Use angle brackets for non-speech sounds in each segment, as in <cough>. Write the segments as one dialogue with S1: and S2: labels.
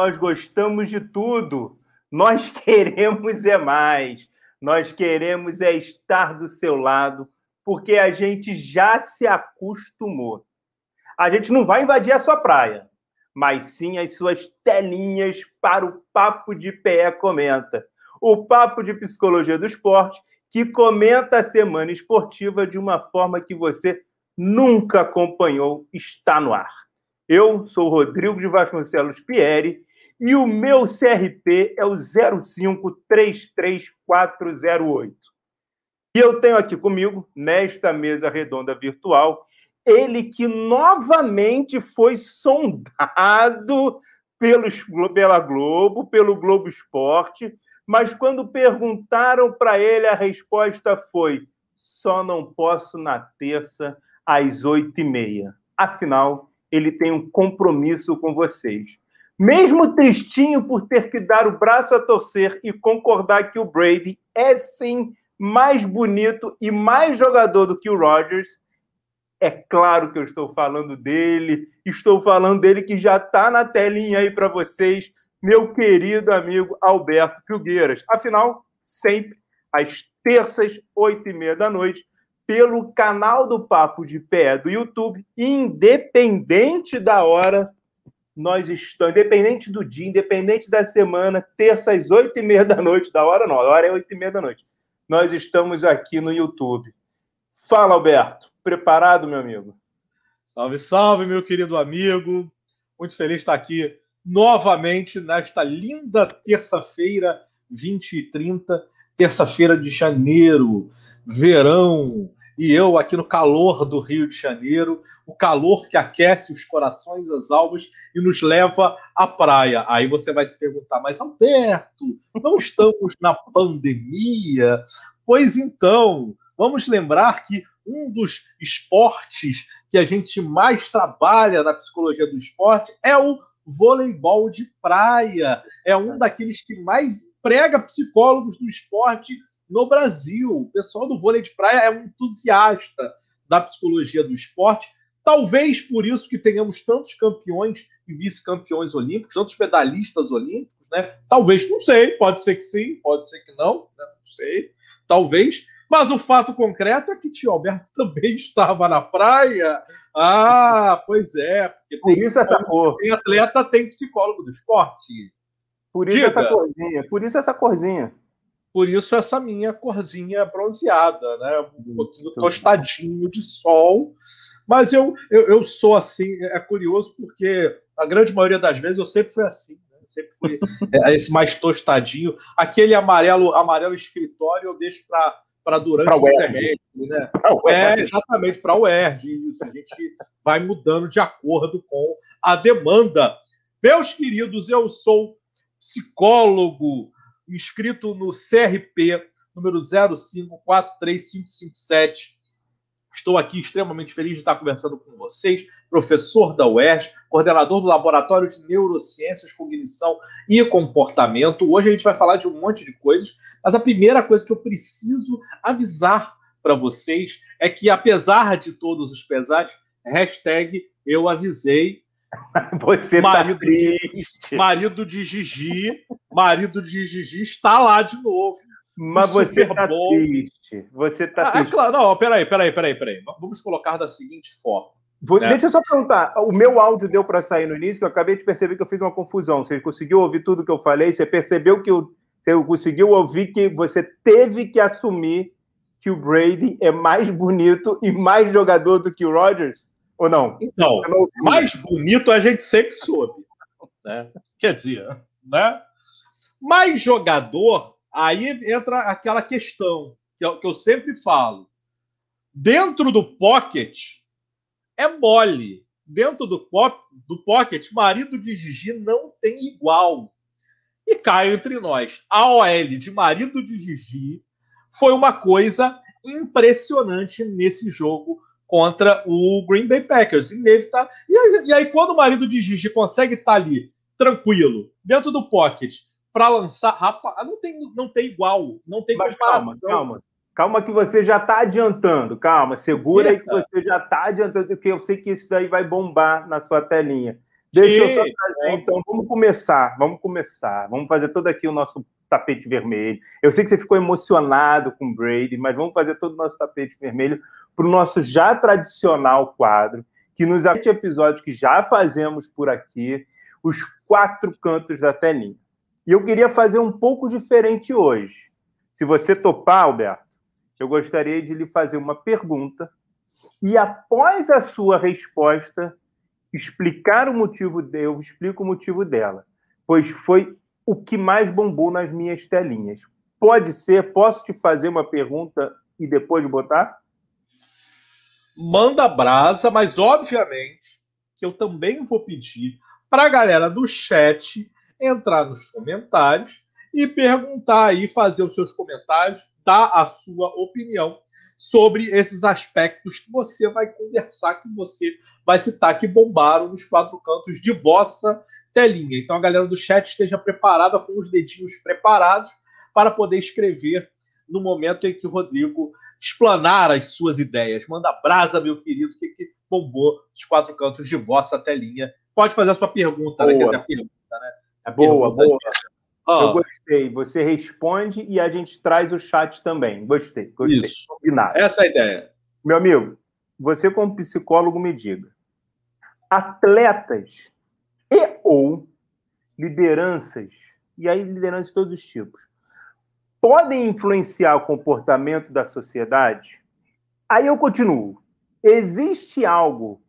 S1: nós gostamos de tudo. Nós <laughs> queremos é mais. Nós queremos é estar do seu lado, porque a gente já se acostumou. A gente não vai invadir a sua praia, mas sim as suas telinhas para o Papo de Pé Comenta. O Papo de Psicologia do Esporte, que comenta a semana esportiva de uma forma que você nunca acompanhou, está no ar. Eu sou Rodrigo de Vasconcelos Pieri e o meu CRP é o 0533408. E eu tenho aqui comigo, nesta mesa redonda virtual, ele que novamente foi sondado pelos, pela Globo, pelo Globo Esporte, mas quando perguntaram para ele, a resposta foi: só não posso na terça às oito e meia. Afinal, ele tem um compromisso com vocês. Mesmo tristinho por ter que dar o braço a torcer e concordar que o Brady é sim mais bonito e mais jogador do que o Rodgers, é claro que eu estou falando dele, estou falando dele que já está na telinha aí para vocês, meu querido amigo Alberto Filgueiras. Afinal, sempre às terças, oito e meia da noite, pelo canal do Papo de Pé do YouTube, independente da hora, nós estamos, independente do dia, independente da semana, terça às oito e meia da noite, da hora não, a hora é oito e meia da noite. Nós estamos aqui no YouTube. Fala, Alberto. Preparado, meu amigo?
S2: Salve, salve, meu querido amigo. Muito feliz de estar aqui novamente nesta linda terça-feira, 20 e 30, terça-feira de janeiro, verão, e eu aqui no calor do Rio de Janeiro, o calor que aquece os corações, as almas e nos leva à praia. Aí você vai se perguntar, mas Alberto, não estamos na pandemia? Pois então, vamos lembrar que um dos esportes que a gente mais trabalha na psicologia do esporte é o voleibol de praia. É um daqueles que mais prega psicólogos do esporte no Brasil. O pessoal do vôlei de praia é um entusiasta da psicologia do esporte. Talvez por isso que tenhamos tantos campeões e vice-campeões olímpicos, tantos medalhistas olímpicos, né? Talvez, não sei, pode ser que sim, pode ser que não, né? não sei, talvez. Mas o fato concreto é que tio Alberto <laughs> também estava na praia. Ah, pois é.
S1: Por isso essa cor.
S2: Tem atleta, tem psicólogo do esporte.
S1: Por isso Diga. essa corzinha. Por isso essa corzinha.
S2: Por isso essa minha corzinha bronzeada, né? Um pouquinho tostadinho de sol. Mas eu, eu, eu sou assim, é curioso porque a grande maioria das vezes eu sempre fui assim. Né? Sempre fui <laughs> é, esse mais tostadinho. Aquele amarelo, amarelo escritório eu deixo para durante pra o semestre, né? É, exatamente, para o ERG. Isso, a gente vai mudando de acordo com a demanda. Meus queridos, eu sou psicólogo, inscrito no CRP número 0543557. Estou aqui extremamente feliz de estar conversando com vocês, professor da UERJ, coordenador do Laboratório de Neurociências, Cognição e Comportamento. Hoje a gente vai falar de um monte de coisas, mas a primeira coisa que eu preciso avisar para vocês é que, apesar de todos os pesares, hashtag eu avisei <laughs>
S1: Você tá marido, tá
S2: de, marido de Gigi, marido de Gigi está lá de novo.
S1: Mas você tá bom. triste. Você tá
S2: ah, é
S1: triste. É
S2: claro, não, peraí, peraí, peraí, peraí. Vamos colocar da seguinte forma.
S1: Vou, né? Deixa eu só perguntar. O meu áudio deu para sair no início, que eu acabei de perceber que eu fiz uma confusão. Você conseguiu ouvir tudo que eu falei? Você percebeu que eu, você conseguiu ouvir que você teve que assumir que o Brady é mais bonito e mais jogador do que o Rodgers? Ou não?
S2: Então, mais bonito a gente sempre soube. Né? Quer dizer, né? mais jogador, aí entra aquela questão que eu, que eu sempre falo. Dentro do pocket é mole. Dentro do, pop, do pocket, marido de Gigi não tem igual. E cai entre nós. A OL de marido de Gigi foi uma coisa impressionante nesse jogo contra o Green Bay Packers. Inevitável. E aí, e aí quando o marido de Gigi consegue estar tá ali, tranquilo, dentro do pocket, para lançar, rapaz, não tem, não tem igual, não tem
S1: Mas comparação. Calma, calma. Calma que você já está adiantando. Calma, segura Eita. aí que você já está adiantando, porque eu sei que isso daí vai bombar na sua telinha. Deixa Sim. eu só trazer, então, vamos começar, vamos começar. Vamos fazer todo aqui o nosso tapete vermelho. Eu sei que você ficou emocionado com o Brady, mas vamos fazer todo o nosso tapete vermelho para o nosso já tradicional quadro, que nos episódios que já fazemos por aqui, os quatro cantos da telinha. E eu queria fazer um pouco diferente hoje. Se você topar, Alberto, eu gostaria de lhe fazer uma pergunta e após a sua resposta explicar o motivo eu explico o motivo dela, pois foi o que mais bombou nas minhas telinhas. Pode ser? Posso te fazer uma pergunta e depois botar?
S2: Manda brasa, mas obviamente que eu também vou pedir para a galera do chat entrar nos comentários e perguntar aí, fazer os seus comentários, dar a sua opinião sobre esses aspectos que você vai conversar, que você vai citar, que bombaram nos quatro cantos de vossa telinha. Então a galera do chat esteja preparada com os dedinhos preparados para poder escrever no momento em que o Rodrigo explanar as suas ideias. Manda brasa, meu querido, que, que bombou os quatro cantos de vossa telinha. Pode fazer a sua pergunta,
S1: boa. né? É a pergunta, né? A boa, pergunta boa. Oh. Eu gostei. Você responde e a gente traz o chat também. Gostei, gostei.
S2: Isso. Combinado. Essa é a ideia.
S1: Meu amigo, você como psicólogo me diga. Atletas ou lideranças, e aí lideranças de todos os tipos, podem influenciar o comportamento da sociedade? Aí eu continuo. Existe algo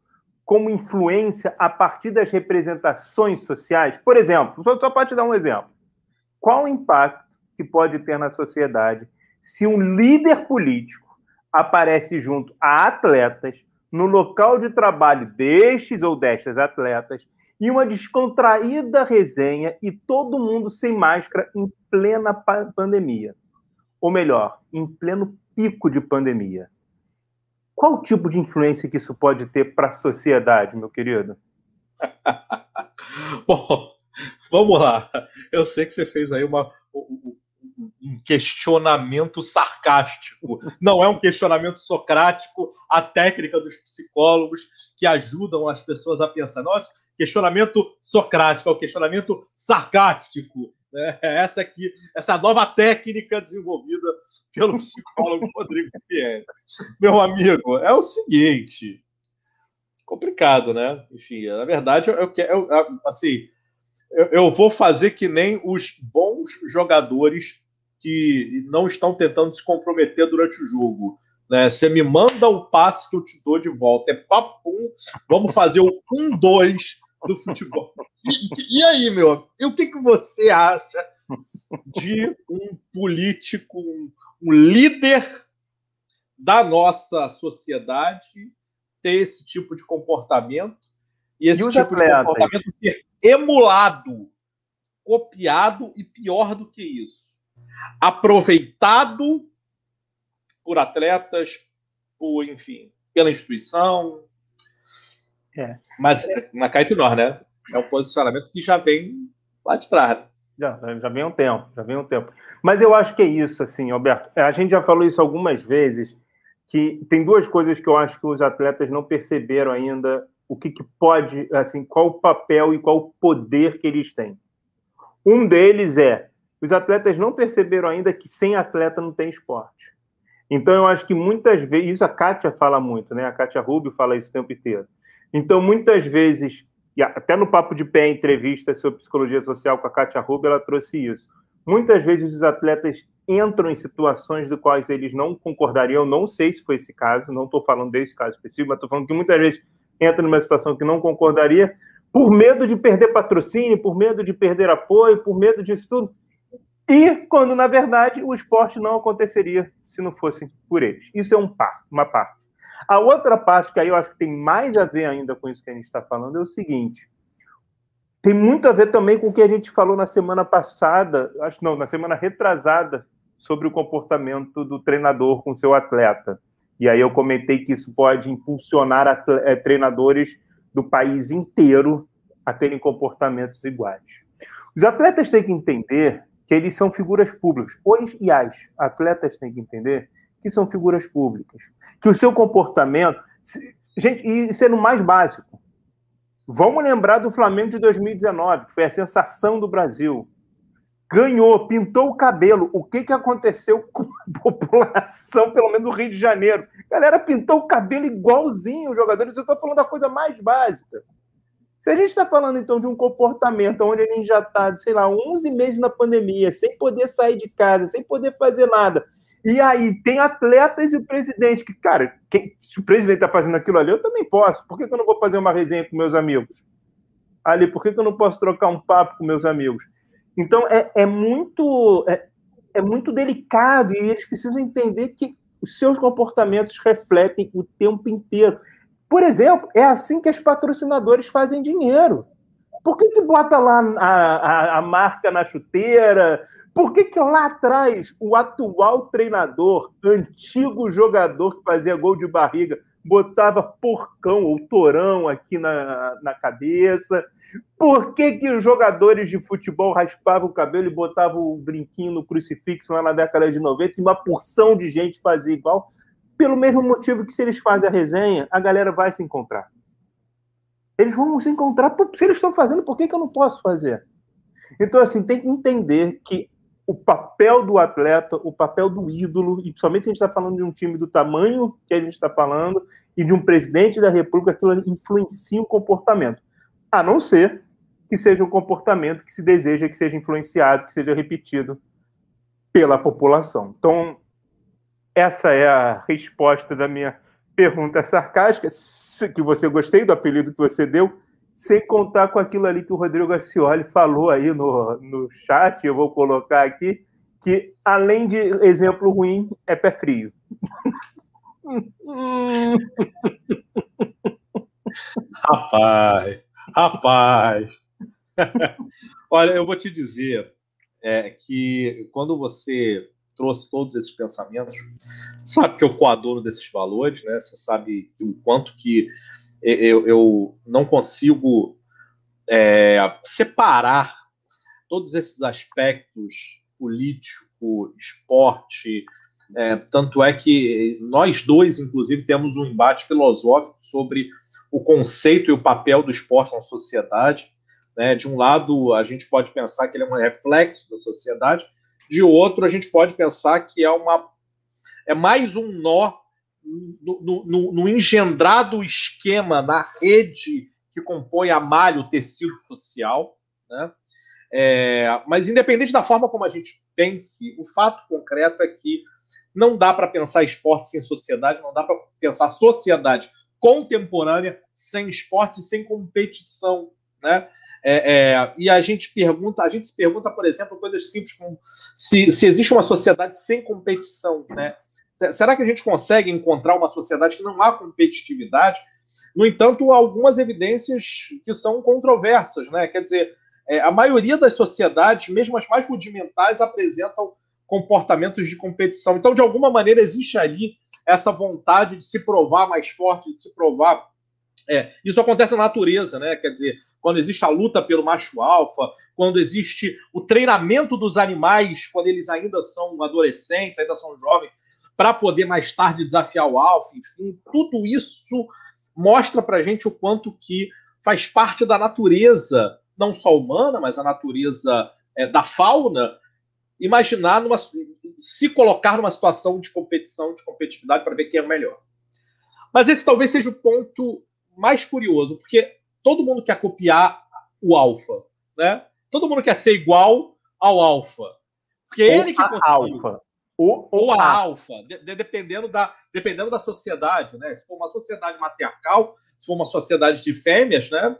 S1: como influência a partir das representações sociais? Por exemplo, só, só para te dar um exemplo. Qual o impacto que pode ter na sociedade se um líder político aparece junto a atletas no local de trabalho destes ou destas atletas e uma descontraída resenha e todo mundo sem máscara em plena pandemia. Ou melhor, em pleno pico de pandemia. Qual tipo de influência que isso pode ter para a sociedade, meu querido? <laughs>
S2: Bom, vamos lá. Eu sei que você fez aí uma, um questionamento sarcástico. Não é um questionamento socrático, a técnica dos psicólogos que ajudam as pessoas a pensar. Nossa, questionamento socrático, é o questionamento sarcástico. Né? Essa aqui, essa nova técnica desenvolvida pelo psicólogo Rodrigo Pierre. Meu amigo, é o seguinte, complicado, né? Enfim, na verdade, eu, eu, eu assim, eu, eu vou fazer que nem os bons jogadores que não estão tentando se comprometer durante o jogo. Né? Você me manda o passe que eu te dou de volta. É papum, vamos fazer o 1-2 do futebol. <laughs> E, e, aí, meu? E o que, que você acha de um político, um, um líder da nossa sociedade ter esse tipo de comportamento e esse e tipo atletas? de comportamento ser emulado, copiado e pior do que isso, aproveitado por atletas, por enfim, pela instituição. É. Mas na Caetinor, né? É um posicionamento que já vem lá de trás. Né?
S1: Já, já vem um tempo, já vem um tempo. Mas eu acho que é isso, assim, Alberto. A gente já falou isso algumas vezes, que tem duas coisas que eu acho que os atletas não perceberam ainda o que, que pode, assim, qual o papel e qual o poder que eles têm. Um deles é os atletas não perceberam ainda que sem atleta não tem esporte. Então, eu acho que muitas vezes, isso a Kátia fala muito, né? A Kátia Rubio fala isso o tempo inteiro. Então, muitas vezes, e até no Papo de Pé, entrevista sobre psicologia social com a Kátia Rubio, ela trouxe isso. Muitas vezes os atletas entram em situações do quais eles não concordariam, não sei se foi esse caso, não estou falando desse caso específico, mas estou falando que muitas vezes entra numa situação que não concordaria, por medo de perder patrocínio, por medo de perder apoio, por medo disso tudo. E quando, na verdade, o esporte não aconteceria se não fosse por eles. Isso é um par, uma parte. A outra parte, que aí eu acho que tem mais a ver ainda com isso que a gente está falando, é o seguinte: tem muito a ver também com o que a gente falou na semana passada, acho não, na semana retrasada, sobre o comportamento do treinador com seu atleta. E aí eu comentei que isso pode impulsionar é, treinadores do país inteiro a terem comportamentos iguais. Os atletas têm que entender que eles são figuras públicas. Os e as atletas têm que entender que são figuras públicas. Que o seu comportamento. Gente, é no mais básico. Vamos lembrar do Flamengo de 2019, que foi a sensação do Brasil. Ganhou, pintou o cabelo. O que, que aconteceu <laughs> com a população, pelo menos no Rio de Janeiro? A galera pintou o cabelo igualzinho os jogadores. Eu estou falando da coisa mais básica. Se a gente está falando, então, de um comportamento onde a gente já está, sei lá, 11 meses na pandemia, sem poder sair de casa, sem poder fazer nada, e aí tem atletas e o presidente, que, cara, quem, se o presidente está fazendo aquilo ali, eu também posso. Por que, que, eu não vou fazer uma resenha com meus amigos? Ali, por que, que eu não posso trocar um papo com meus amigos? Então, é, é muito... É, é muito delicado e eles precisam entender que os seus comportamentos refletem o tempo inteiro. Por exemplo, é assim que os patrocinadores fazem dinheiro. Por que, que bota lá a, a, a, marca na chuteira? Por que, que lá atrás o atual treinador, antigo jogador que fazia gol de barriga, botava porcão ou torão aqui na, na cabeça? Por que, que os jogadores de futebol raspavam o cabelo e botavam o brinquinho no crucifixo lá na década de 90 e uma porção de gente fazia igual? Pelo mesmo motivo que se eles fazem a resenha, a galera vai se encontrar. Eles vão se encontrar, se eles estão fazendo, por que, que eu não posso fazer? Então, assim, tem que entender que o papel do atleta, o papel do ídolo, e principalmente se a gente está falando de um time do tamanho que a gente está falando, e de um presidente da República, aquilo influencia o comportamento. A não ser que seja um comportamento que se deseja que seja influenciado, que seja repetido pela população. Então, essa é a resposta da minha pergunta sarcástica, que você gostei do apelido que você deu, sem contar com aquilo ali que o Rodrigo Acioli falou aí no, no chat, eu vou colocar aqui, que além de exemplo ruim, é pé frio. <laughs>
S2: rapaz, rapaz. <laughs> Olha, eu vou te dizer é, que quando você trouxe todos esses pensamentos. Sabe que eu coadoro desses valores, né? Você sabe o quanto que eu, eu não consigo é, separar todos esses aspectos político, esporte. É, tanto é que nós dois, inclusive, temos um embate filosófico sobre o conceito e o papel do esporte na sociedade. Né? De um lado, a gente pode pensar que ele é um reflexo da sociedade, de outro, a gente pode pensar que é uma é mais um nó no, no, no engendrado esquema na rede que compõe a malha, o tecido social, né? É, mas independente da forma como a gente pense, o fato concreto é que não dá para pensar esporte sem sociedade, não dá para pensar sociedade contemporânea sem esporte, sem competição, né? É, é, e a gente pergunta, a gente se pergunta, por exemplo, coisas simples como se, se existe uma sociedade sem competição, né? Será que a gente consegue encontrar uma sociedade que não há competitividade? No entanto, há algumas evidências que são controversas, né? Quer dizer, é, a maioria das sociedades, mesmo as mais rudimentares, apresentam comportamentos de competição. Então, de alguma maneira, existe ali essa vontade de se provar mais forte, de se provar. É, isso acontece na natureza, né? Quer dizer, quando existe a luta pelo macho alfa, quando existe o treinamento dos animais quando eles ainda são adolescentes, ainda são jovens, para poder mais tarde desafiar o alfa, enfim, tudo isso mostra para a gente o quanto que faz parte da natureza, não só humana, mas a natureza é, da fauna, imaginar numa, se colocar numa situação de competição, de competitividade para ver quem é o melhor. Mas esse talvez seja o ponto mais curioso, porque todo mundo quer copiar o alfa, né? Todo mundo quer ser igual ao alfa. Porque é ele que.
S1: Alfa.
S2: Ou, ou a alfa, de, de, dependendo, da, dependendo da sociedade, né? Se for uma sociedade matriarcal, se for uma sociedade de fêmeas, né?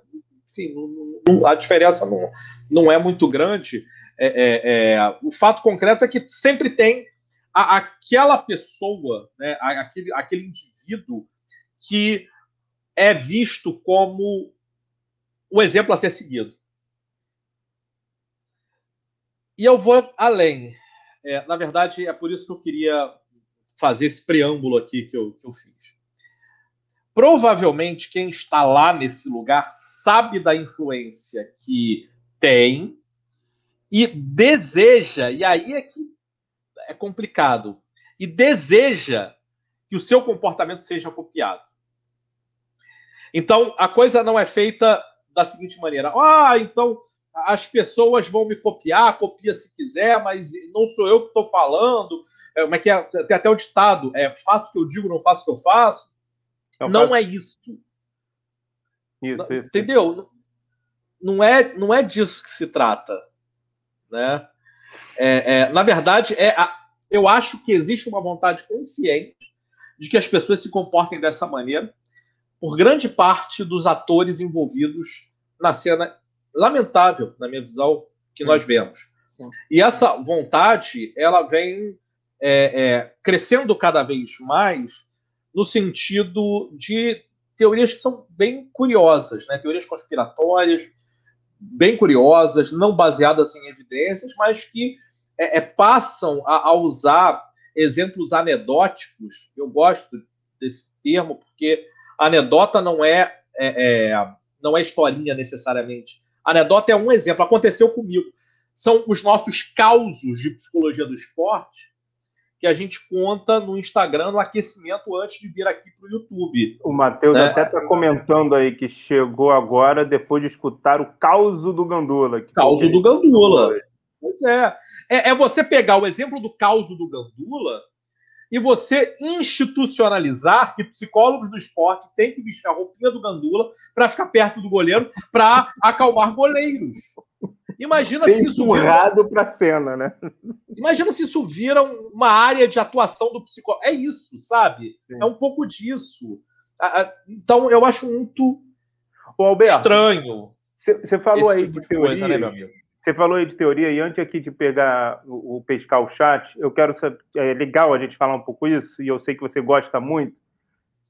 S2: Enfim, não, não, a diferença não, não é muito grande. É, é, é, o fato concreto é que sempre tem a, aquela pessoa, né? aquele, aquele indivíduo que é visto como o exemplo a ser seguido. E eu vou além. É, na verdade, é por isso que eu queria fazer esse preâmbulo aqui que eu, que eu fiz. Provavelmente quem está lá nesse lugar sabe da influência que tem e deseja, e aí é que é complicado, e deseja que o seu comportamento seja copiado. Então, a coisa não é feita da seguinte maneira: ah, então as pessoas vão me copiar, copia se quiser, mas não sou eu que estou falando. É, como é que é? Tem até o ditado: é, faço o que eu digo, não faço o que eu faço. Eu não faço... é isso. Isso, isso. Entendeu? Não é, não é disso que se trata. Né? É, é, na verdade, é a, eu acho que existe uma vontade consciente de que as pessoas se comportem dessa maneira por grande parte dos atores envolvidos na cena lamentável, na minha visão, que nós vemos. E essa vontade, ela vem é, é, crescendo cada vez mais no sentido de teorias que são bem curiosas, né? teorias conspiratórias, bem curiosas, não baseadas em evidências, mas que é, é, passam a, a, usar exemplos anedóticos. Eu gosto desse termo porque anedota não é, é, é não é historinha necessariamente. Anedota é um exemplo. Aconteceu comigo. São os nossos causos de psicologia do esporte que a gente conta no Instagram, no aquecimento, antes de vir aqui para o YouTube.
S1: O Matheus né? até está comentando aí que chegou agora depois de escutar o causo do Gandula.
S2: Causo do Gandula. Pois é. é. é. você pegar o exemplo do causo do Gandula e você institucionalizar que psicólogos do esporte têm que vestir a roupinha do Gandula para ficar perto do goleiro para acalmar goleiros. Imagina
S1: Ser se isso empurrado para cena, né?
S2: Imagina se isso vira uma área de atuação do psicólogo. É isso, sabe? Sim. É um pouco disso. Então eu acho muito
S1: Ô, Alberto,
S2: estranho.
S1: Você falou aí tipo de, de teoria, coisa, né, meu amigo? Você falou aí de teoria, e antes aqui de pegar o, o pescar o chat, eu quero saber. É legal a gente falar um pouco isso, e eu sei que você gosta muito.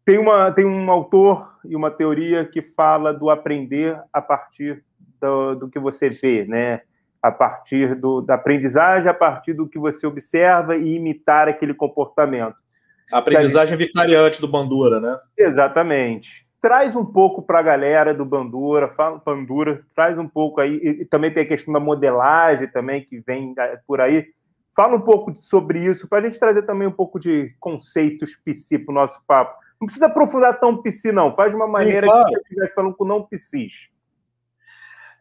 S1: Tem, uma, tem um autor e uma teoria que fala do aprender a partir do, do que você vê, né? A partir do, da aprendizagem, a partir do que você observa e imitar aquele comportamento.
S2: A aprendizagem da... vicariante do Bandura, né?
S1: Exatamente. Traz um pouco para a galera do Bandura, fala Bandura, traz um pouco aí. E, também tem a questão da modelagem também que vem por aí. Fala um pouco sobre isso, para a gente trazer também um pouco de conceitos psi para o nosso papo. Não precisa aprofundar tão psi, não. Faz de uma maneira Sim, claro. que eu estivesse falando com não psis.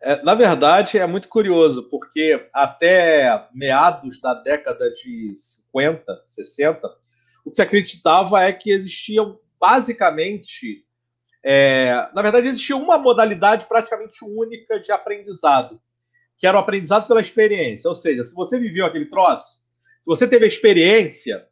S2: É, na verdade, é muito curioso, porque até meados da década de 50, 60, o que se acreditava é que existiam basicamente. É, na verdade, existia uma modalidade praticamente única de aprendizado, que era o aprendizado pela experiência. Ou seja, se você viveu aquele troço, se você teve a experiência,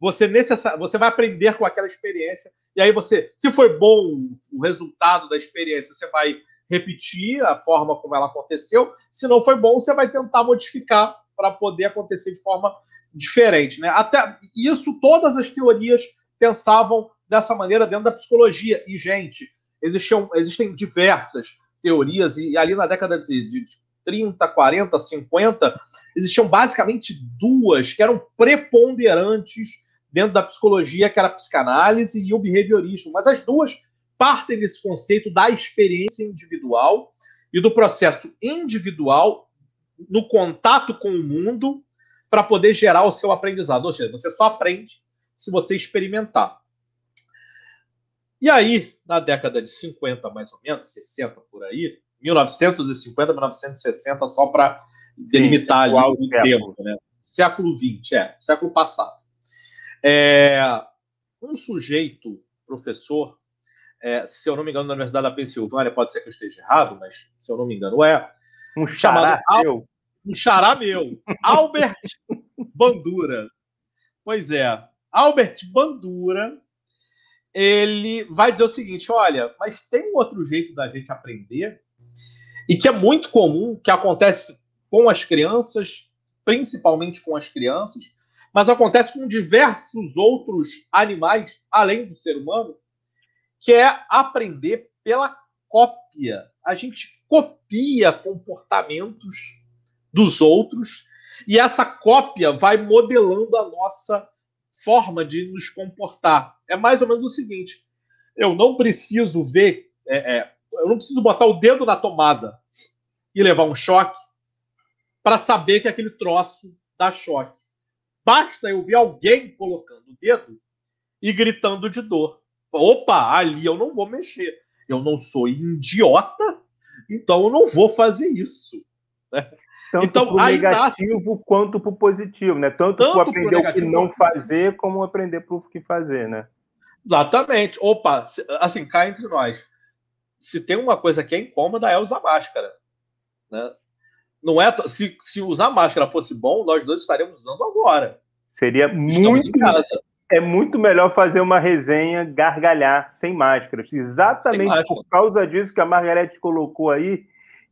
S2: você, necessar, você vai aprender com aquela experiência. E aí você, se foi bom o resultado da experiência, você vai repetir a forma como ela aconteceu. Se não foi bom, você vai tentar modificar para poder acontecer de forma diferente. Né? Até isso, todas as teorias pensavam dessa maneira dentro da psicologia. E, gente, existiam, existem diversas teorias, e ali na década de, de 30, 40, 50, existiam basicamente duas que eram preponderantes dentro da psicologia, que era a psicanálise e o behaviorismo. Mas as duas partem desse conceito da experiência individual e do processo individual no contato com o mundo para poder gerar o seu aprendizado. Ou seja, você só aprende se você experimentar. E aí, na década de 50, mais ou menos, 60 por aí, 1950, 1960, só para delimitar o tempo, né? Século 20, é, século passado. É, um sujeito, professor, é, se eu não me engano, na Universidade da Pensilvânia, pode ser que eu esteja errado, mas se eu não me engano, é.
S1: Um xará seu.
S2: Um xará meu. Albert <laughs> Bandura. Pois é. Albert Bandura, ele vai dizer o seguinte: olha, mas tem um outro jeito da gente aprender, e que é muito comum, que acontece com as crianças, principalmente com as crianças, mas acontece com diversos outros animais, além do ser humano, que é aprender pela cópia. A gente copia comportamentos dos outros e essa cópia vai modelando a nossa forma de nos comportar. É mais ou menos o seguinte: eu não preciso ver, é, é, eu não preciso botar o dedo na tomada e levar um choque para saber que aquele troço dá choque. Basta eu ver alguém colocando o dedo e gritando de dor opa, ali eu não vou mexer. Eu não sou idiota Então eu não vou fazer isso. Né?
S1: Tanto então, para o negativo nasce... quanto para o positivo, né? Tanto, Tanto para aprender o que não fazer, como aprender para o que fazer, né?
S2: Exatamente. Opa, assim, cá entre nós. Se tem uma coisa que é incômoda, é usar máscara. Né? Não é. Se, se usar máscara fosse bom, nós dois estaríamos usando agora.
S1: Seria Estamos muito. Em casa. É muito melhor fazer uma resenha gargalhar sem máscaras. Exatamente sem máscara. por causa disso que a Margarete colocou aí,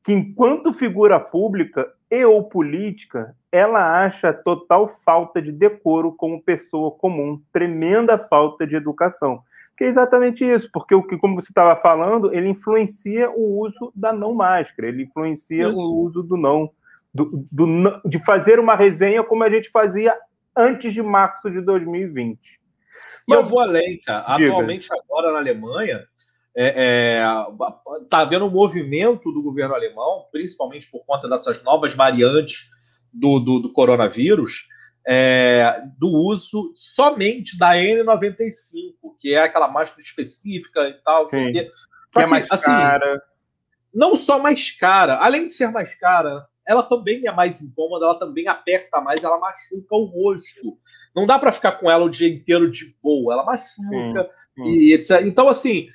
S1: que enquanto figura pública e ou política, ela acha total falta de decoro como pessoa comum, tremenda falta de educação. Que é exatamente isso, porque o que, como você estava falando, ele influencia o uso da não máscara, ele influencia isso. o uso do não, do, do, de fazer uma resenha como a gente fazia antes de março de 2020.
S2: E eu vou além, cara. Diga. Atualmente, agora na Alemanha, é, é, tá havendo um movimento do governo alemão, principalmente por conta dessas novas variantes do, do, do coronavírus, é, do uso somente da N95, que é aquela máscara específica e tal.
S1: Sim, que, que é mais assim, cara.
S2: Não só mais cara, além de ser mais cara, ela também é mais incômoda, ela também aperta mais, ela machuca o rosto. Não dá para ficar com ela o dia inteiro de boa, ela machuca e etc. Então, assim,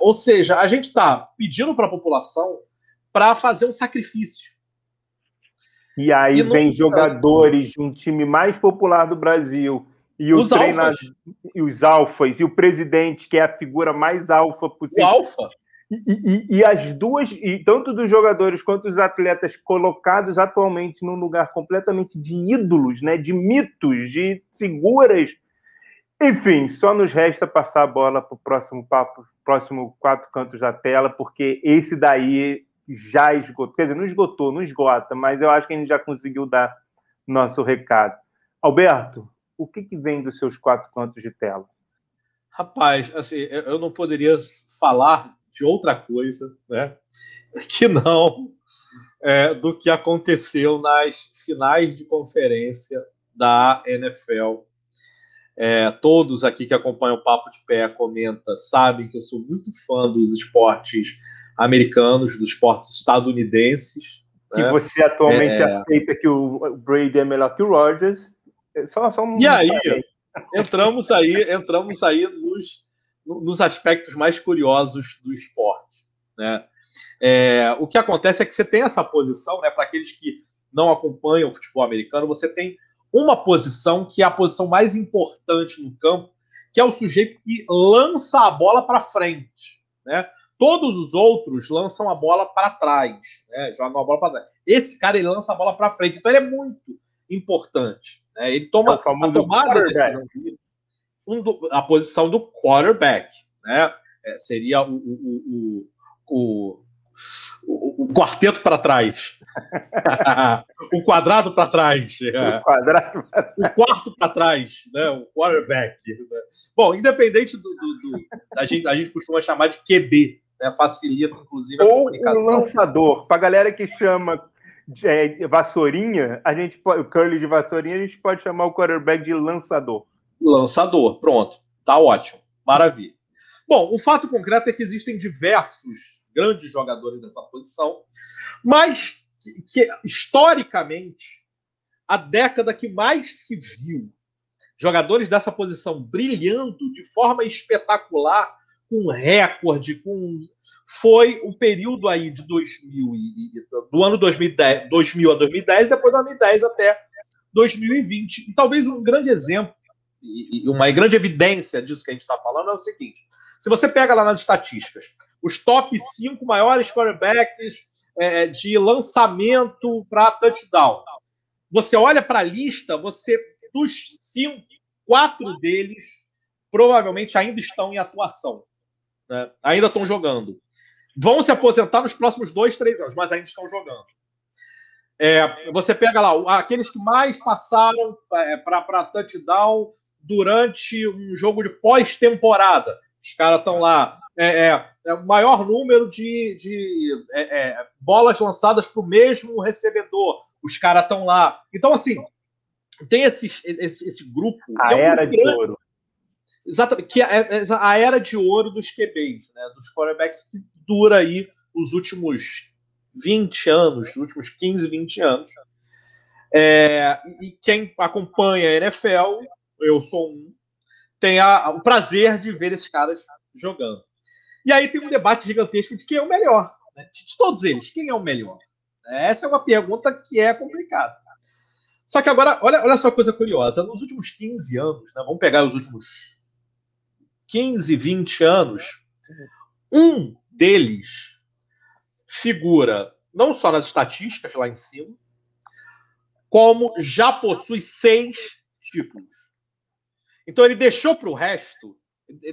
S2: ou seja, a gente está pedindo para a população para fazer um sacrifício.
S1: E aí e vem jogadores de um time mais popular do Brasil e os treinadores, e os alfas, e o presidente, que é a figura mais alfa possível.
S2: O alfa.
S1: E, e, e, as duas, e tanto dos jogadores quanto dos atletas colocados atualmente num lugar completamente de ídolos, né, de mitos, de figuras. Enfim, só nos resta passar a bola para o próximo papo, próximo quatro cantos da tela, porque esse daí já esgotou. Quer dizer, não esgotou, não esgota, mas eu acho que a gente já conseguiu dar nosso recado. Alberto, o que, que vem dos seus quatro cantos de tela?
S2: Rapaz, assim, eu não poderia falar de outra coisa, né? <laughs> Que não é, do que aconteceu nas finais de conferência da NFL. É, todos aqui que acompanham o Papo de Pé comenta sabem que eu sou muito fã dos esportes americanos, dos esportes estadunidenses.
S1: Né? E você atualmente é... aceita que o Brady é melhor que o Rodgers.
S2: É só, só um... E aí, entramos aí, entramos aí nos nos aspectos mais curiosos do esporte. Né? É, o que acontece é que você tem essa posição, né, para aqueles que não acompanham o futebol americano, você tem uma posição que é a posição mais importante no campo, que é o sujeito que lança a bola para frente. Né? Todos os outros lançam a bola para trás, né? jogam a bola para trás. Esse cara ele lança a bola para frente, então ele é muito importante. Né? Ele toma é a tomada decisão um do, a posição do quarterback, né? É, seria o, o, o, o, o quarteto para <laughs> trás, o quadrado para trás, é. o, quadrado o quarto para trás, né? O quarterback. Né? Bom, independente do, do, do, a gente a gente costuma chamar de QB, né? Facilita inclusive a
S1: Ou comunicação. o lançador, para a galera que chama de, é, vassourinha, a gente o curly de vassourinha, a gente pode chamar o quarterback de lançador
S2: lançador. Pronto, tá ótimo, maravilha. Bom, o fato concreto é que existem diversos grandes jogadores dessa posição, mas que, que historicamente a década que mais se viu jogadores dessa posição brilhando de forma espetacular, com recorde, com foi o período aí de 2000 e, do ano 2010, 2000 a 2010, depois de 2010 até 2020. E talvez um grande exemplo e, uma grande evidência disso que a gente está falando é o seguinte: se você pega lá nas estatísticas, os top 5 maiores quarterbacks é, de lançamento para touchdown, você olha para a lista, você dos cinco, quatro deles provavelmente ainda estão em atuação, né? ainda estão jogando. Vão se aposentar nos próximos dois, três anos, mas ainda estão jogando. É, você pega lá aqueles que mais passaram é, para touchdown durante um jogo de pós-temporada. Os caras estão lá. É, é, é, o maior número de, de é, é bolas lançadas para o mesmo recebedor. Os caras estão lá. Então, assim, tem esses, esse, esse grupo.
S1: A é era de grande, ouro.
S2: Exatamente, que é, a era de ouro dos QBs, né, dos quarterbacks que dura aí os últimos 20 anos, nos últimos 15, 20 anos. É, e quem acompanha a NFL, eu sou um, tem a, o prazer de ver esses caras jogando. E aí tem um debate gigantesco de quem é o melhor. Né? De todos eles, quem é o melhor? Essa é uma pergunta que é complicada. Só que agora, olha, olha só a coisa curiosa. Nos últimos 15 anos, né, vamos pegar os últimos 15, 20 anos, um deles figura não só nas estatísticas lá em cima, como já possui seis títulos. Então ele deixou para o resto,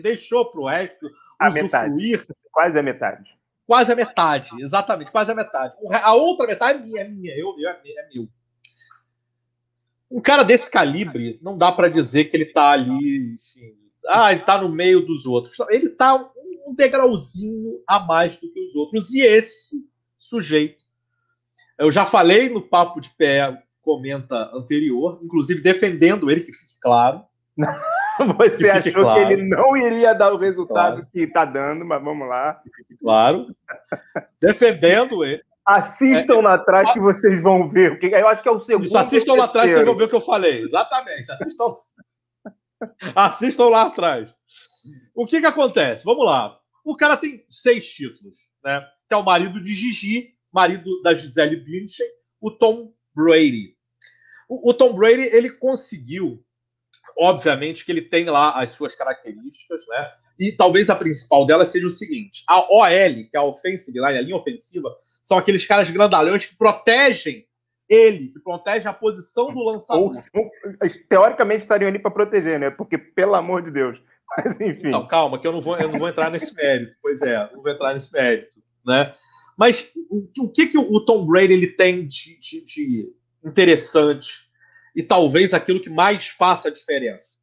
S2: deixou para o resto
S1: a usufruir. Metade. Quase a metade.
S2: Quase a metade, exatamente, quase a metade. A outra metade é minha, é minha, eu, eu, é meu. Um cara desse calibre, não dá para dizer que ele está ali, enfim, ah, ele está no meio dos outros. Ele está um degrauzinho a mais do que os outros. E esse sujeito, eu já falei no papo de pé comenta anterior, inclusive defendendo ele, que fique claro. <laughs>
S1: Você achou claro. que ele não iria dar o resultado claro. que está dando, mas vamos lá.
S2: Claro. defendendo ele.
S1: Assistam é, lá atrás que vocês vão ver. Eu acho que é o segundo. Isso,
S2: assistam lá atrás que vocês vão ver o que eu falei. Exatamente. Assistam, <laughs> assistam lá atrás. O que, que acontece? Vamos lá. O cara tem seis títulos, né? Que é o marido de Gigi, marido da Gisele Bündchen, o Tom Brady. O, o Tom Brady, ele conseguiu, obviamente, que ele tem lá as suas características, né? E talvez a principal dela seja o seguinte: a OL, que é a offensive line, a linha ofensiva, são aqueles caras grandalhões que protegem ele, que protege a posição do lançador. Ou,
S1: teoricamente estariam ali para proteger, né? Porque, pelo amor de Deus. <laughs> Mas, enfim. Então,
S2: calma, que eu não vou, eu não vou entrar nesse mérito. Pois é, não vou entrar nesse mérito. Né? Mas o, o que, que o Tom Brady ele tem de, de, de interessante e talvez aquilo que mais faça a diferença?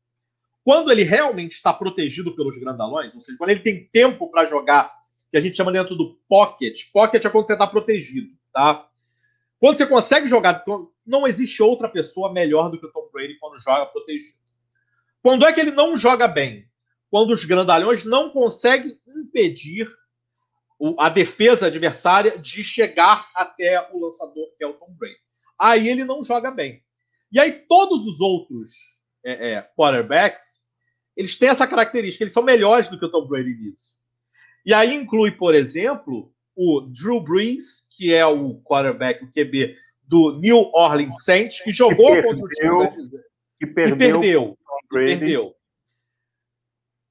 S2: Quando ele realmente está protegido pelos grandalões, ou seja, quando ele tem tempo para jogar que a gente chama dentro do pocket. Pocket é quando você está protegido, tá? Quando você consegue jogar, não existe outra pessoa melhor do que o Tom Brady quando joga protegido. Quando é que ele não joga bem? Quando os grandalhões não conseguem impedir a defesa adversária de chegar até o lançador, que é o Tom Brady. Aí ele não joga bem. E aí todos os outros é, é, quarterbacks, eles têm essa característica, eles são melhores do que o Tom Brady nisso. E aí inclui, por exemplo, o Drew Brees, que é o quarterback, o QB do New Orleans Saints, que jogou que contra o time
S1: que perdeu, e perdeu,
S2: perdeu.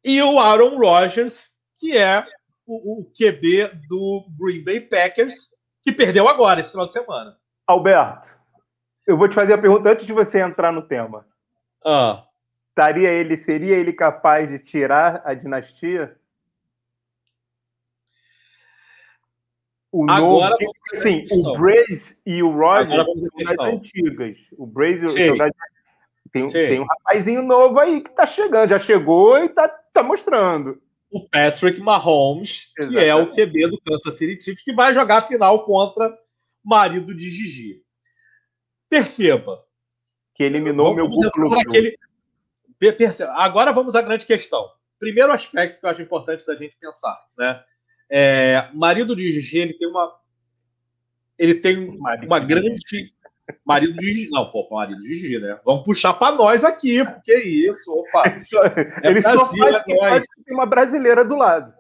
S2: E o Aaron Rodgers, que é o, o, QB do Green Bay Packers, que perdeu agora, esse final de semana.
S1: Alberto, eu vou te fazer a pergunta antes de você entrar no tema.
S2: Ah.
S1: Ele, seria ele capaz de tirar a dinastia? O Agora, novo, assim, o Braze e o Roger são das antigas. O Braze tem, tem um rapazinho novo aí que tá chegando, já chegou e tá, tá mostrando.
S2: O Patrick Mahomes, Exatamente. que é o QB do Kansas City Chiefs, que vai jogar a final contra marido de Gigi. Perceba.
S1: Que eliminou vamos, meu
S2: vamos aquele... Perceba. Agora vamos à grande questão. Primeiro aspecto que eu acho importante da gente pensar, né? É, marido de Gigi, ele tem uma. Ele tem marido uma grande. Marido de Gigi. Não, pô, marido de Gigi, né? Vamos puxar para nós aqui, porque isso, opa. <laughs>
S1: É ele Brasil, só faz, é nós. tem uma brasileira do lado.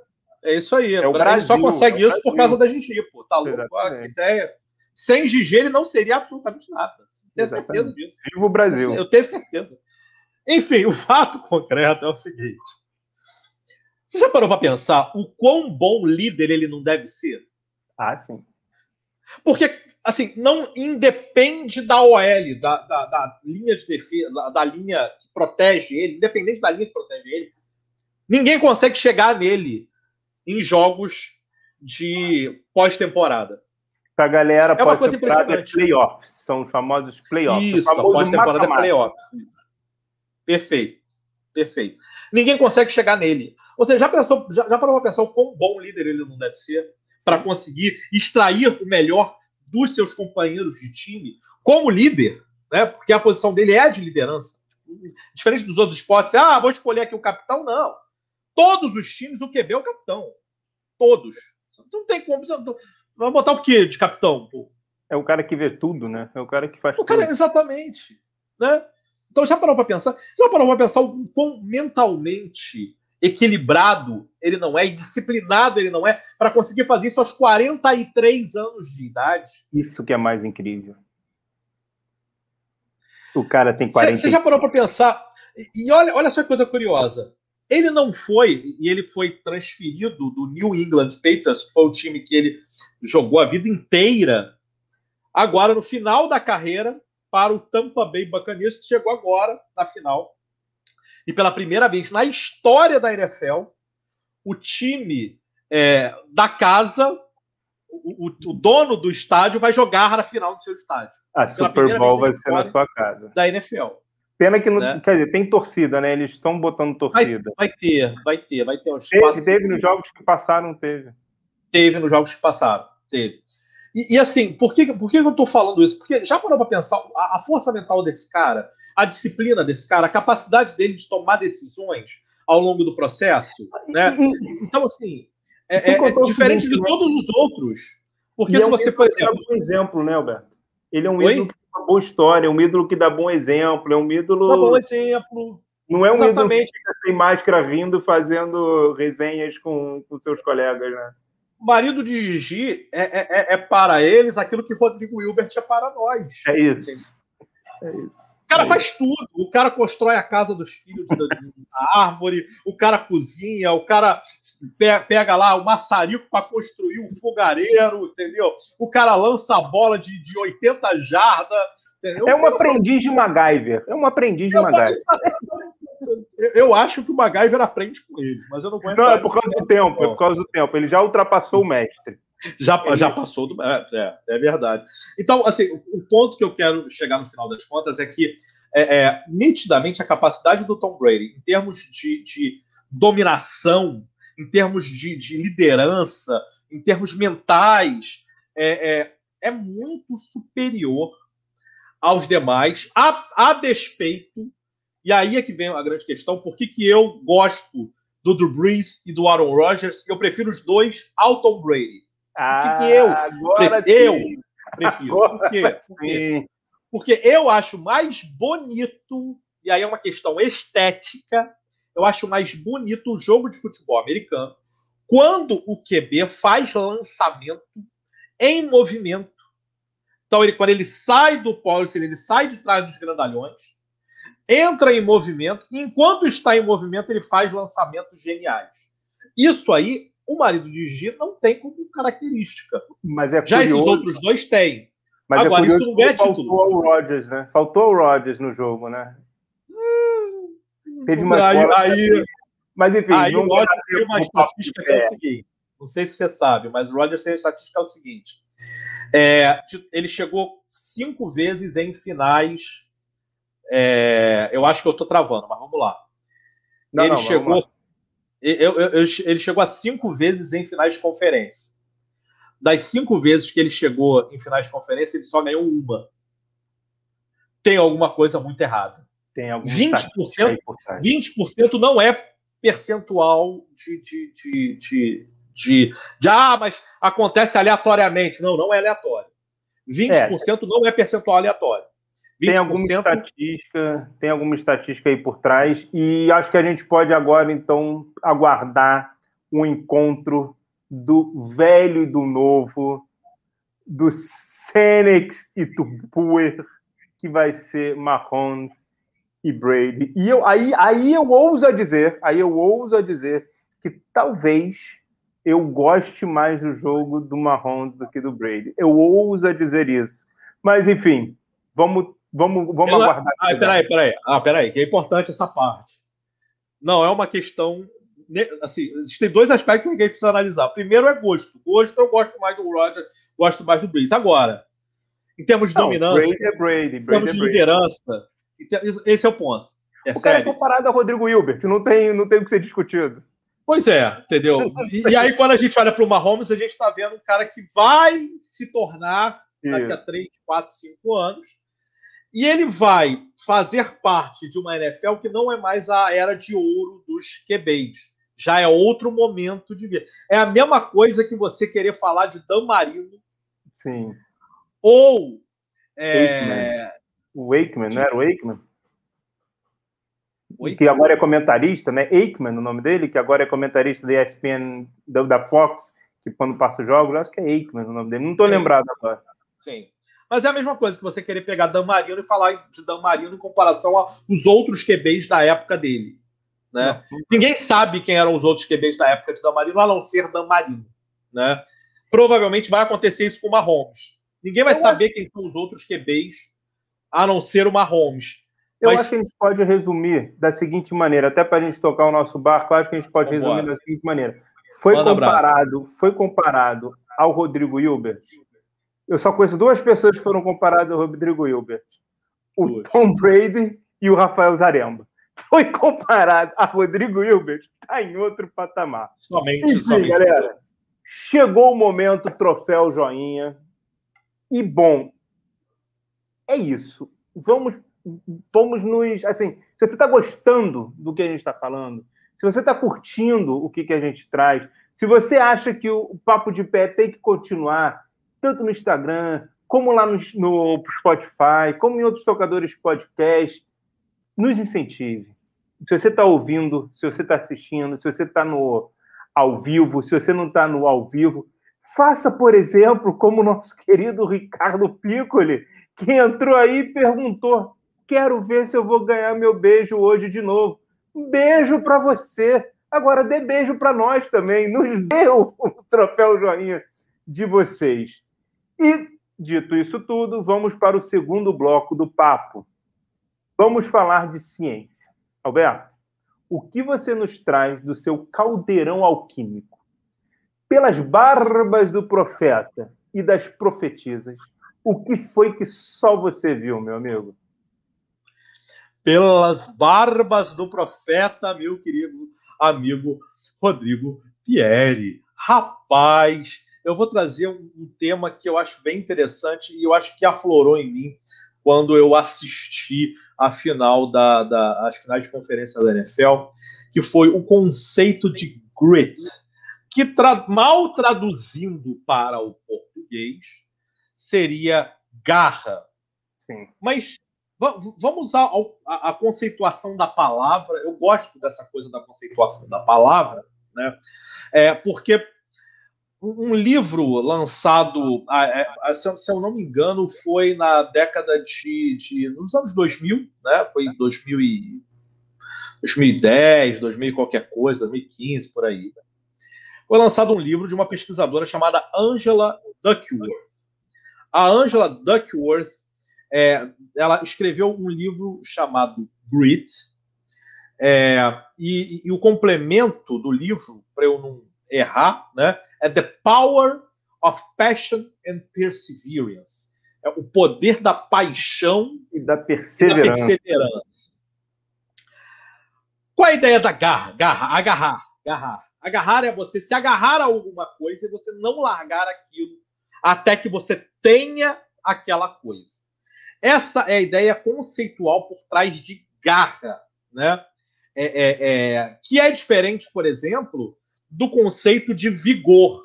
S2: É isso aí. É o Brasil, só consegue é isso por causa da Gigi, pô. Tá louco? Ah, que ideia. Sem Gigi, ele não seria absolutamente nada. Tenho certeza disso.
S1: Viva o Brasil.
S2: Eu tenho certeza. Enfim, o fato concreto é o seguinte. Você já parou para pensar o quão bom líder ele não deve ser?
S1: Ah, sim.
S2: Porque, assim, não independe da OL, da, da, da linha de defesa, da, da, linha que protege ele, independente da linha que protege ele, ninguém consegue chegar nele em jogos de pós-temporada.
S1: Pra galera, é uma coisa impressionante. É playoffs, são os famosos playoffs.
S2: Isso, pós-temporada é playoffs. Perfeito. Perfeito. Ninguém consegue chegar nele. Você já pensou, já, já parou para pensar o quão bom líder ele não deve ser para conseguir extrair o melhor dos seus companheiros de time como líder, né? Porque a posição dele é de liderança. Diferente dos outros esportes, ah, vou escolher aqui o capitão, não. Todos os times, o QB é o capitão. Todos. Não tem como. Vai botar o quê de capitão? Pô?
S1: É o cara que vê tudo, né? É o cara que faz
S2: o cara, exatamente. Né? Então já parou para pensar? Já parou para pensar o quão mentalmente equilibrado ele não é e disciplinado ele não é para conseguir fazer isso aos 43 anos de idade?
S1: Isso que é mais incrível. O cara tem 40.
S2: Você já parou para pensar? E olha, olha só que coisa curiosa. Ele não foi, e ele foi transferido do New England Patriots, que foi o time que ele jogou a vida inteira, agora no final da carreira, para o Tampa Bay Buccaneers, que chegou agora na final. E pela primeira vez na história da NFL, o time é, da casa, o, o, dono do estádio, vai jogar na final do seu estádio.
S1: A Super Bowl vai ser na sua casa.
S2: Da NFL.
S1: Pena que não. Né? Quer dizer, tem torcida, né? Eles estão botando torcida.
S2: Vai, vai, ter, vai ter, vai ter uns
S1: Teve, teve nos jogos que passaram, teve.
S2: Teve nos jogos que passaram, teve. E, e, assim, por que, por que eu estou falando isso? Porque já parou para pensar a, a, força mental desse cara, a disciplina desse cara, a capacidade dele de tomar decisões ao longo do processo, né? Então, assim, é, é, é diferente de né? todos os outros. Porque e se é um você, por exemplo.
S1: Um exemplo, né, Alberto? Ele é um Oi? ídolo que uma boa história, é um ídolo que dá bom exemplo, é um ídolo. Dá
S2: bom exemplo.
S1: Não é um Exatamente. ídolo que fica sem máscara rindo, fazendo resenhas com, com seus colegas, né?
S2: Marido de Gigi é, é, é, é, para eles aquilo que Rodrigo Hilbert é para nós.
S1: É isso. É isso.
S2: O cara é faz isso. tudo. O cara constrói a casa dos filhos da, árvore, o cara cozinha, o cara pega lá o maçarico para construir um fogareiro, entendeu? O cara lança a bola de, de 80 jardas. Entendeu?
S1: É um aprendiz de MacGyver. É um aprendiz de MacGyver.
S2: Eu acho que o MacGyver aprende com ele, mas eu não
S1: conheço. Não, é por causa do tempo, é por causa do tempo. Ele já ultrapassou o mestre.
S2: Já, ele... já passou do. É, é, é, verdade. Então, assim, o ponto que eu quero chegar no final das contas é que é, é, nitidamente a capacidade do Tom Brady, em termos de, de dominação, em termos de, de, liderança, em termos mentais, é, é, é muito superior aos demais, a, a despeito e aí é que vem a grande questão: por que, que eu gosto do Drew Brees e do Aaron Rodgers? Eu prefiro os dois ao Tom Brady.
S1: Por que, que eu,
S2: agora prefiro, eu prefiro? Por quê? Porque, porque eu acho mais bonito, e aí é uma questão estética, eu acho mais bonito o jogo de futebol americano quando o QB faz lançamento em movimento. Então, ele, quando ele sai do policy, ele sai de trás dos grandalhões, entra em movimento, e enquanto está em movimento, ele faz lançamentos geniais. Isso aí, o marido de G não tem como característica.
S1: Mas é
S2: Já esses outros dois têm.
S1: Mas é Agora, é isso não é título. Faltou o Rodgers, né? Faltou o Rodgers no jogo, né? Hum,
S2: Teve uma aí, aí,
S1: Mas enfim,
S2: aí o Rodgers tem uma estatística que é o seguinte. Não sei se você sabe, mas o Rodgers tem uma estatística que é o seguinte. É, ele chegou cinco vezes em finais é, eu acho que eu estou travando, mas vamos lá. Não, ele não, chegou. Eu, eu, eu, ele chegou a cinco vezes em finais de conferência. Das cinco vezes que ele chegou em finais de conferência, ele só ganhou uma. Tem alguma coisa muito errada.
S1: Tem algum
S2: 20%, 20% não é percentual de, de, de, de, de, de, Ah, mas acontece aleatoriamente. Não, não é aleatório. 20% é. não é percentual aleatório.
S1: Tem alguma estatística, tem alguma estatística aí por trás e acho que a gente pode agora então aguardar um encontro do velho e do novo, do Senex e do Puer, que vai ser Mahomes e Brady. E eu, aí, aí eu ouso dizer, aí eu ouso dizer que talvez eu goste mais do jogo do Mahomes do que do Brady. Eu ouso dizer isso. Mas enfim, vamos Vamos, vamos Ela... aguardar.
S2: Ah, peraí, peraí. Ah, peraí, que é importante essa parte. Não, é uma questão. Assim, existem dois aspectos que a gente precisa analisar. Primeiro é gosto. Gosto, eu gosto mais do Roger, gosto mais do Breeze. Agora, em termos de Não, dominância,
S1: Brady é Brady, Brady
S2: em termos
S1: é
S2: de liderança, esse é o ponto. É
S1: o cara é comparado a Rodrigo Hilbert, não tem, não tem o que ser discutido.
S2: Pois é, entendeu? E, e aí, quando a gente olha para o Mahomes, a gente está vendo um cara que vai se tornar daqui a 3, 4, 5 anos e ele vai fazer parte de uma NFL que não é mais a era de ouro dos QBs. já é outro momento de ver. É a mesma coisa que você querer falar de Dan Marino.
S1: Sim.
S2: Ou. É...
S1: O Wakeman, não era o Wakeman? Que agora é comentarista, né? Aikman, o nome dele, que agora é comentarista da ESPN, da Fox, que quando passa os jogos, acho que é Aikman o nome dele. Não estou lembrado agora.
S2: Sim. Mas é a mesma coisa que você querer pegar Dan Marino e falar de Dan Marino em comparação aos outros QBs da época dele. Né? Ninguém sabe quem eram os outros QBs da época de Dan Marino, a não ser Dan Marino. Né? Provavelmente vai acontecer isso com o Mahomes. Ninguém vai Eu saber acho... quem são os outros QBs, a não ser o Mahomes.
S1: Eu Mas... acho que a gente pode resumir da seguinte maneira, até para a gente tocar o nosso barco, acho que a gente pode resumir da seguinte maneira. Foi Manda comparado, abraço. foi comparado ao Rodrigo Hilbert. Eu só conheço duas pessoas que foram comparadas ao Rodrigo Hilbert: o Tom Brady e o Rafael Zaremba foi comparado a Rodrigo Hilbert, está em outro patamar.
S2: Somente, Enfim, somente.
S1: galera, chegou o momento troféu joinha. E bom, é isso. Vamos, vamos nos. Assim, se você está gostando do que a gente está falando, se você está curtindo o que, que a gente traz, se você acha que o Papo de Pé tem que continuar, tanto no Instagram, como lá no, no Spotify, como em outros tocadores de podcast, nos incentive. Se você está ouvindo, se você está assistindo, se você está no ao vivo, se você não está no ao vivo, faça, por exemplo, como o nosso <laughs> querido Ricardo Piccoli, que entrou aí e perguntou: quero ver se eu vou ganhar meu beijo hoje de novo. Beijo para você. Agora dê beijo para nós também. Nos dê o <laughs> troféu joinha de vocês. E, dito isso tudo, vamos para o segundo bloco do papo. Vamos falar de ciência. Alberto, o que você nos traz do seu caldeirão alquímico? Pelas barbas do profeta e das profetisas, o que foi que só você viu, meu amigo?
S2: Pelas barbas do profeta, meu querido amigo Rodrigo Pierre. Rapaz, eu vou trazer um, um tema que eu acho bem interessante e eu acho que aflorou em mim quando eu assisti a final da, da, as finais de conferência da NFL, que foi o conceito de grit, que tra mal traduzindo para o português seria garra.
S1: Sim.
S2: Mas vamos usar a, a, conceituação da palavra. Eu gosto dessa coisa da conceituação da palavra, né? É, porque um livro lançado, é, se eu não me engano, foi na década de, de nos anos 2000, né? Foi em 2000 e, 2010, 2000 qualquer coisa, 2015 por aí. Foi lançado um livro de uma pesquisadora chamada Angela Duckworth. A Angela Duckworth, é, ela escreveu um livro chamado Grit, é, e, e, o complemento do livro, para eu não errar, né? É The Power of Passion and Perseverance. É o poder da paixão
S1: e da perseverança. E da perseverança.
S2: Qual é a ideia da garra? Garra, agarrar, agarrar. Agarrar é você se agarrar a alguma coisa e você não largar aquilo até que você tenha aquela coisa. Essa é a ideia conceitual por trás de garra, né? É, é, é, que é diferente, por exemplo, do conceito de vigor.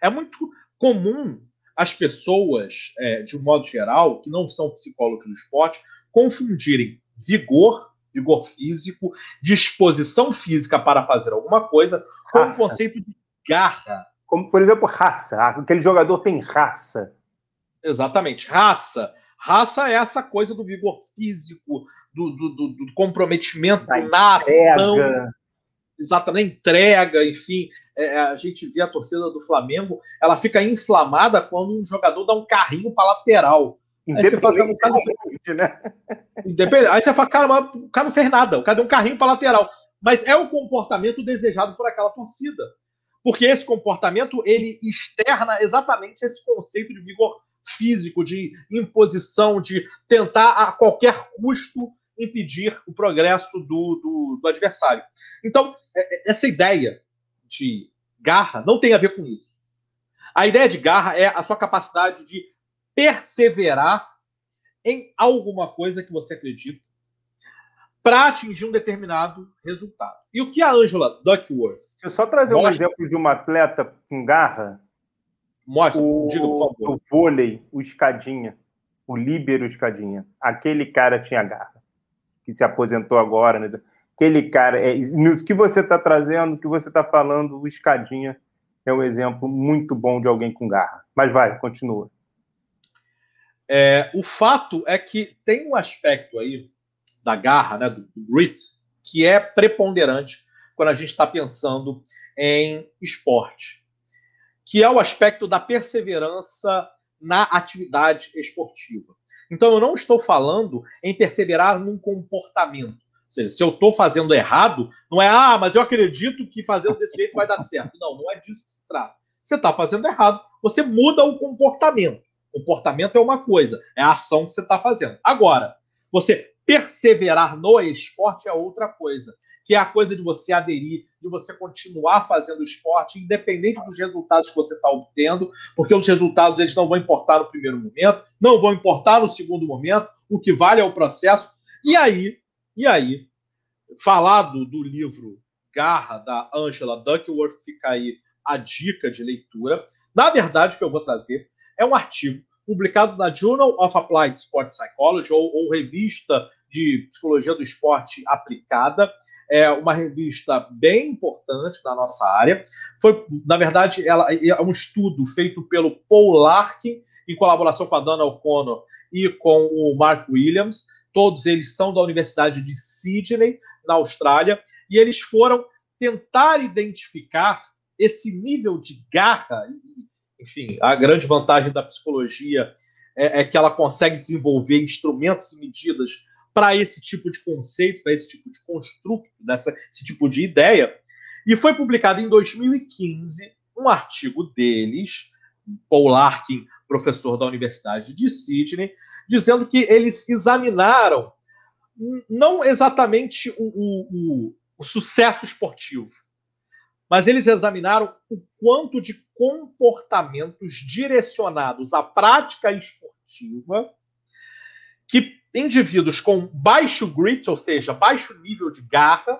S2: É muito comum as pessoas, é, de um modo geral, que não são psicólogos do esporte, confundirem vigor, vigor físico, disposição física para fazer alguma coisa, com o conceito de garra.
S1: Como, por exemplo, raça. Aquele jogador tem raça.
S2: Exatamente, raça. Raça é essa coisa do vigor físico, do, do, do, do comprometimento da na exatamente entrega, enfim. É, é, a gente vê a torcida do Flamengo, ela fica inflamada quando um jogador dá um carrinho para lateral. Fala, cara, né? <laughs> Aí você fala, cara, mas o cara não fez nada, o cara deu um carrinho para lateral. Mas é o comportamento desejado por aquela torcida. Porque esse comportamento, ele externa exatamente esse conceito de vigor físico, de imposição, de tentar a qualquer custo impedir o progresso do, do, do adversário. Então, é, é, essa ideia de garra não tem a ver com isso. A ideia de garra é a sua capacidade de perseverar em alguma coisa que você acredita, para atingir um determinado resultado. E o que a Angela Duckworth.
S1: Deixa eu só trazer mostra... um exemplo de uma atleta com garra.
S2: Mostra,
S1: o, diga, por favor. O vôlei, o escadinha, o líbero escadinha. Aquele cara tinha garra, que se aposentou agora. Né? Aquele cara, é, no que você está trazendo, o que você está falando, o escadinha é um exemplo muito bom de alguém com garra. Mas vai, continua.
S2: É, o fato é que tem um aspecto aí da garra, né, do, do grit, que é preponderante quando a gente está pensando em esporte, que é o aspecto da perseverança na atividade esportiva. Então, eu não estou falando em perseverar num comportamento. Ou seja, se eu estou fazendo errado, não é, ah, mas eu acredito que fazendo desse jeito vai dar certo. Não, não é disso que se trata. Você está fazendo errado, você muda o comportamento. Comportamento é uma coisa, é a ação que você está fazendo. Agora, você perseverar no esporte é outra coisa, que é a coisa de você aderir, de você continuar fazendo esporte, independente dos resultados que você está obtendo, porque os resultados eles não vão importar no primeiro momento, não vão importar no segundo momento, o que vale é o processo. E aí, e aí, falado do livro Garra, da Angela Duckworth, fica aí a dica de leitura. Na verdade, o que eu vou trazer é um artigo publicado na Journal of Applied Sport Psychology, ou, ou revista de psicologia do esporte aplicada. É uma revista bem importante na nossa área. Foi, na verdade, ela é um estudo feito pelo Paul Larkin, em colaboração com a Dana O'Connor e com o Mark Williams. Todos eles são da Universidade de Sydney, na Austrália, e eles foram tentar identificar esse nível de garra enfim, a grande vantagem da psicologia é, é que ela consegue desenvolver instrumentos e medidas para esse tipo de conceito, para esse tipo de construto, dessa, esse tipo de ideia. E foi publicado em 2015 um artigo deles, Paul Larkin, professor da Universidade de Sydney, dizendo que eles examinaram não exatamente o, o, o, o sucesso esportivo, mas eles examinaram o quanto de comportamentos direcionados à prática esportiva que indivíduos com baixo grit, ou seja, baixo nível de garra,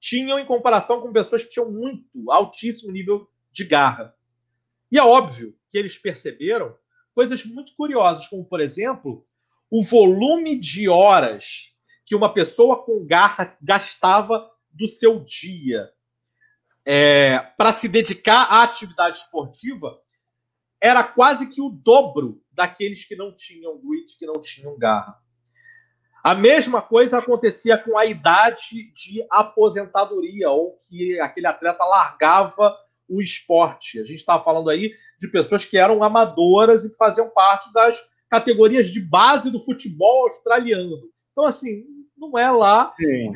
S2: tinham em comparação com pessoas que tinham muito, altíssimo nível de garra. E é óbvio que eles perceberam coisas muito curiosas, como, por exemplo, o volume de horas que uma pessoa com garra gastava do seu dia é, para se dedicar à atividade esportiva era quase que o dobro daqueles que não tinham grit, que não tinham garra. A mesma coisa acontecia com a idade de aposentadoria, ou que aquele atleta largava o esporte. A gente estava falando aí de pessoas que eram amadoras e que faziam parte das categorias de base do futebol australiano. Então, assim, não é lá Sim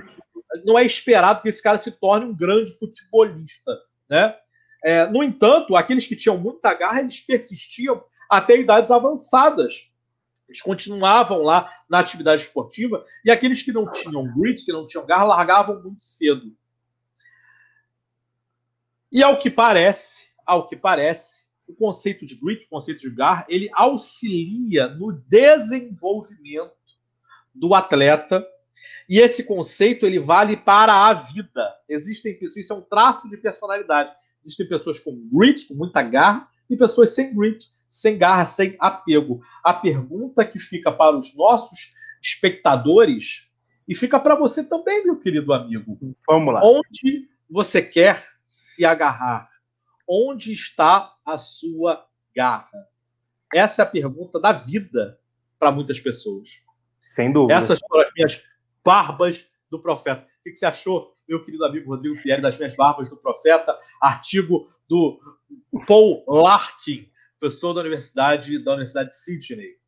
S2: não é esperado que esse cara se torne um grande futebolista, né? É, no entanto, aqueles que tinham muita garra, eles persistiam até idades avançadas. Eles continuavam lá na atividade esportiva e aqueles que não tinham grit, que não tinham garra, largavam muito cedo. E ao que parece, ao que parece, o conceito de grit, o conceito de garra, ele auxilia no desenvolvimento do atleta e esse conceito ele vale para a vida. Existem pessoas, isso é um traço de personalidade. Existem pessoas com grit, com muita garra, e pessoas sem grit, sem garra, sem apego. A pergunta que fica para os nossos espectadores e fica para você também, meu querido amigo.
S1: Vamos lá.
S2: Onde você quer se agarrar? Onde está a sua garra? Essa é a pergunta da vida para muitas pessoas.
S1: Sem dúvida.
S2: Essas foram as minhas Barbas do Profeta. O que você achou, meu querido amigo Rodrigo Pierre, das minhas Barbas do Profeta? Artigo do Paul Larkin, professor da Universidade, da Universidade de Sydney.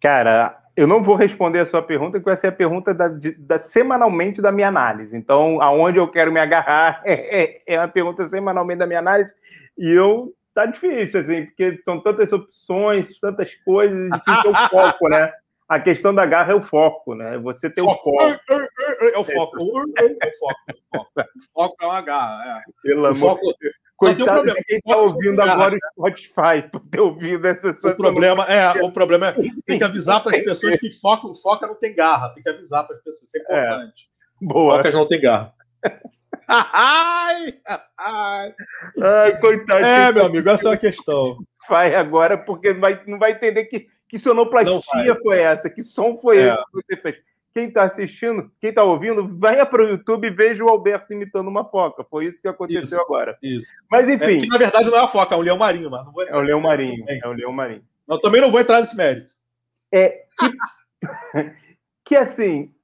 S1: Cara, eu não vou responder a sua pergunta, porque essa é a pergunta da, da, semanalmente da minha análise. Então, aonde eu quero me agarrar <laughs> é, é, é uma pergunta semanalmente da minha análise. E eu tá difícil, assim, porque são tantas opções, tantas coisas, difícil o <laughs> foco, né? A questão da garra é o foco, né? Você tem foco. o foco.
S2: É o foco. É o foco. O foco é uma garra. É.
S1: Pelo o foco... Coitado um de quem está ouvindo agora o Spotify <laughs> por ter ouvido essa
S2: O problema é, o problema é tem que avisar para as pessoas que foca, foca não tem garra. Tem que avisar para as pessoas. Isso é importante. É. Boa. Focas não tem garra. ai,
S1: ai. ai, coitado.
S2: É, meu amigo, essa é a questão.
S1: Vai agora, porque não vai, não vai entender que, que sonoplastia foi essa, que som foi é. esse que você fez. Quem está assistindo, quem está ouvindo, venha para o YouTube e veja o Alberto imitando uma foca. Foi isso que aconteceu
S2: isso,
S1: agora.
S2: Isso.
S1: Mas enfim. É,
S2: que, na verdade não é a foca, é o leão marinho, mas não vou
S1: É o leão marinho. É o leão marinho.
S2: Eu também não vou entrar nesse mérito.
S1: É que, <laughs> que assim,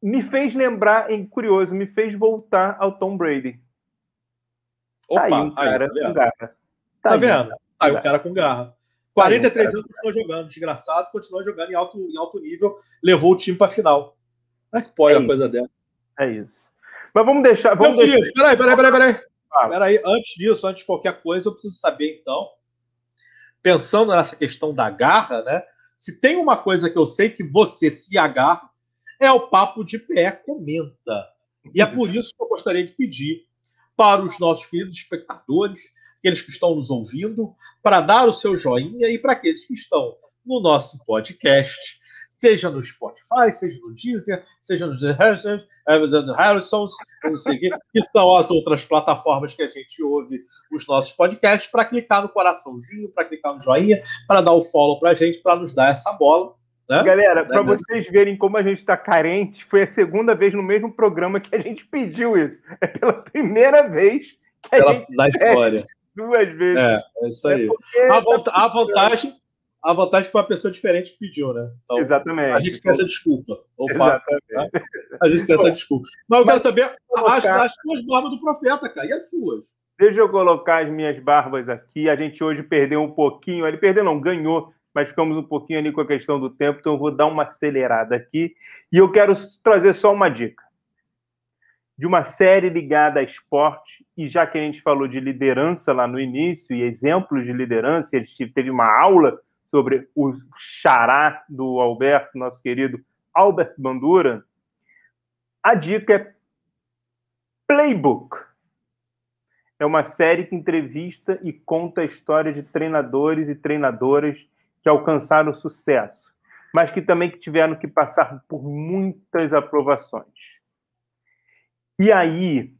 S1: me fez lembrar, em curioso, me fez voltar ao Tom Brady.
S2: Opa, tá aí um cara aí, tá com garra. Tá, tá vendo? Tá aí um cara com garra. 43 tá anos continua jogando, desgraçado, continua jogando em alto, em alto nível, levou o time para a final. Como é que pode é uma coisa dessa?
S1: É isso. Mas vamos deixar. Vamos
S2: Meu deixar... peraí, peraí, peraí, peraí. Ah. Peraí, antes disso, antes de qualquer coisa, eu preciso saber, então, pensando nessa questão da garra, né? Se tem uma coisa que eu sei que você se agarra, é o Papo de Pé Comenta. E é por isso que eu gostaria de pedir para os nossos queridos espectadores, aqueles que estão nos ouvindo, para dar o seu joinha e para aqueles que estão no nosso podcast, seja no Spotify, seja no Deezer, seja no Harrisons, não sei o <laughs> que são as outras plataformas que a gente ouve os nossos podcasts, para clicar no coraçãozinho, para clicar no joinha, para dar o follow para a gente, para nos dar essa bola.
S1: Né? Galera, para né? vocês verem como a gente está carente, foi a segunda vez no mesmo programa que a gente pediu isso. É pela primeira vez que a pela, gente.
S2: Na história.
S1: Duas vezes.
S2: É, é isso aí. É a, tá a, vantagem. A vantagem foi uma pessoa diferente que pediu, né?
S1: Então, Exatamente.
S2: A gente tem essa desculpa. Opa, Exatamente. Tá? A gente tem essa desculpa. Mas eu quero saber as, as suas barbas do profeta, cara. E as suas?
S1: Deixa eu colocar as minhas barbas aqui. A gente hoje perdeu um pouquinho. Ele perdeu, não, ganhou mas ficamos um pouquinho ali com a questão do tempo, então eu vou dar uma acelerada aqui. E eu quero trazer só uma dica de uma série ligada a esporte, e já que a gente falou de liderança lá no início, e exemplos de liderança, ele teve uma aula sobre o xará do Alberto, nosso querido Albert Bandura, a dica é Playbook. É uma série que entrevista e conta a história de treinadores e treinadoras que alcançaram sucesso, mas que também tiveram que passar por muitas aprovações. E aí,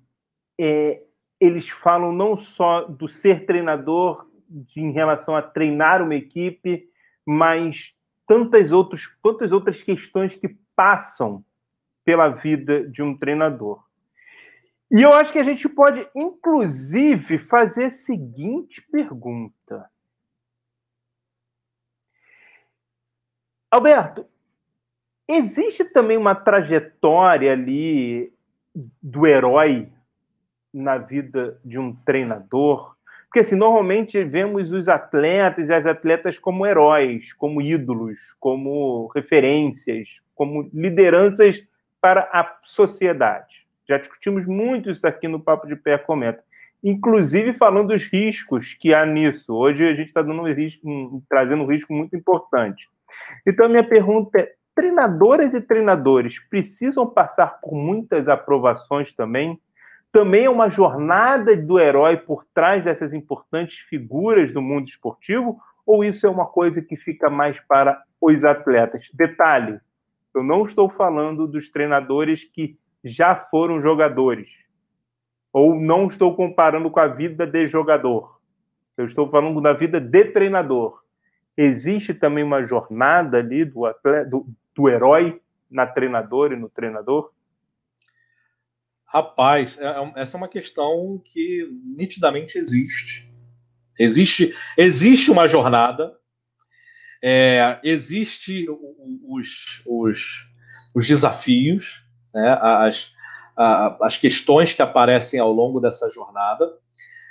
S1: é, eles falam não só do ser treinador de, em relação a treinar uma equipe, mas tantas, outros, tantas outras questões que passam pela vida de um treinador. E eu acho que a gente pode, inclusive, fazer a seguinte pergunta: Alberto, existe também uma trajetória ali do herói na vida de um treinador? Porque assim, normalmente vemos os atletas e as atletas como heróis, como ídolos, como referências, como lideranças para a sociedade. Já discutimos muito isso aqui no Papo de Pé Comenta. Inclusive falando dos riscos que há nisso. Hoje a gente está um um, trazendo um risco muito importante. Então, minha pergunta é: treinadoras e treinadores precisam passar por muitas aprovações também? Também é uma jornada do herói por trás dessas importantes figuras do mundo esportivo? Ou isso é uma coisa que fica mais para os atletas? Detalhe: eu não estou falando dos treinadores que já foram jogadores, ou não estou comparando com a vida de jogador. Eu estou falando da vida de treinador existe também uma jornada ali do, atleta, do, do herói na treinadora e no treinador?
S2: Rapaz, é, é essa é uma questão que nitidamente existe. Existe, existe uma jornada, é, existe os, os, os desafios, né, as, as questões que aparecem ao longo dessa jornada.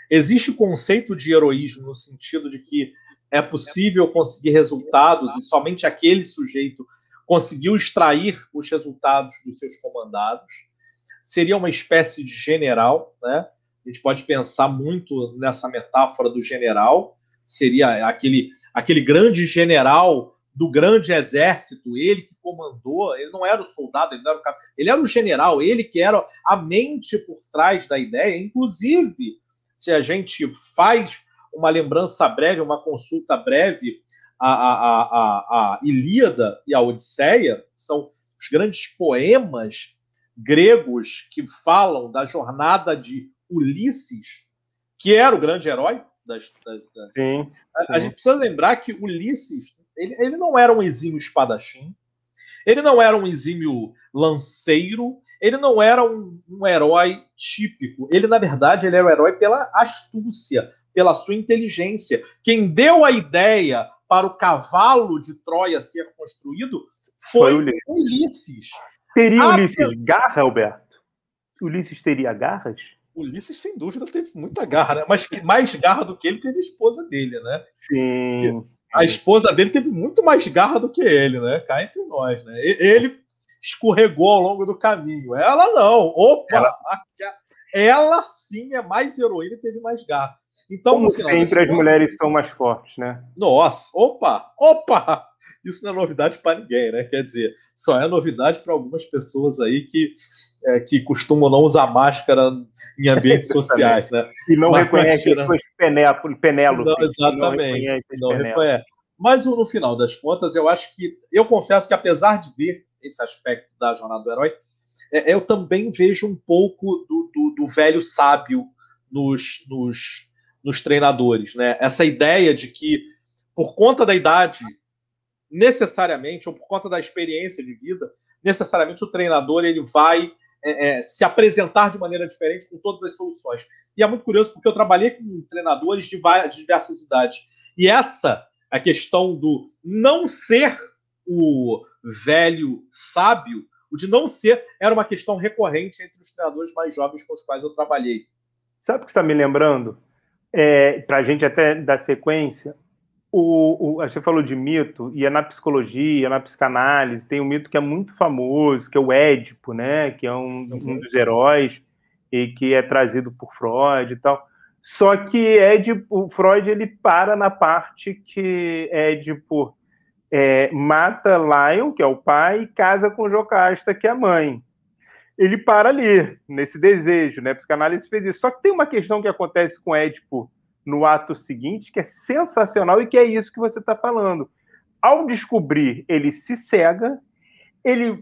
S2: Existe o conceito de heroísmo no sentido de que é possível conseguir resultados e somente aquele sujeito conseguiu extrair os resultados dos seus comandados. Seria uma espécie de general, né? A gente pode pensar muito nessa metáfora do general, seria aquele, aquele grande general do grande exército, ele que comandou, ele não era o soldado, ele, não era o, ele era o general, ele que era a mente por trás da ideia. Inclusive, se a gente faz uma lembrança breve, uma consulta breve, a, a, a, a Ilíada e a Odisseia são os grandes poemas gregos que falam da jornada de Ulisses, que era o grande herói das. das, das... Sim, sim. A, a, gente precisa lembrar que Ulisses ele, ele não era um exímio espadachim, ele não era um exímio lanceiro, ele não era um, um, herói típico. Ele, na verdade, ele era um herói pela astúcia, pela sua inteligência. Quem deu a ideia para o cavalo de Troia ser construído foi, foi Ulisses. Ulisses.
S1: Teria Ulisses garra, Alberto? Ulisses teria garras?
S2: Ulisses, sem dúvida, teve muita garra, né? Mas mais garra do que ele teve a esposa dele, né?
S1: Sim.
S2: A esposa dele teve muito mais garra do que ele, né? Cá entre nós, né? Ele escorregou ao longo do caminho. Ela não. Opa! Ela, ela sim é mais heroína e teve mais garra.
S1: Então, Como sempre, as mulheres são mais fortes, né?
S2: Nossa, opa, opa! Isso não é novidade para ninguém, né? Quer dizer, só é novidade para algumas pessoas aí que, é, que costumam não usar máscara em ambientes <laughs> sociais, né?
S1: E não Mas, reconhecem as suas
S2: Penélope. Não, exatamente. Não, não reconhece. Mas no final das contas, eu acho que. Eu confesso que, apesar de ver esse aspecto da jornada do herói, é, eu também vejo um pouco do, do, do velho sábio nos, nos nos treinadores, né? Essa ideia de que, por conta da idade, necessariamente, ou por conta da experiência de vida, necessariamente o treinador ele vai é, é, se apresentar de maneira diferente com todas as soluções. E é muito curioso porque eu trabalhei com treinadores de, várias, de diversas idades. E essa, a questão do não ser o velho sábio, o de não ser, era uma questão recorrente entre os treinadores mais jovens com os quais eu trabalhei.
S1: Sabe o que está me lembrando? É, para a gente até dar sequência, o, o, você falou de mito, e é na psicologia, na psicanálise, tem um mito que é muito famoso, que é o Édipo, né? Que é um, um dos heróis e que é trazido por Freud e tal. Só que Édipo, o Freud ele para na parte que Édipo é, mata Lion, que é o pai, e casa com Jocasta, que é a mãe ele para ali, nesse desejo, né? A psicanálise fez isso. Só que tem uma questão que acontece com Édipo no ato seguinte, que é sensacional e que é isso que você está falando. Ao descobrir, ele se cega, ele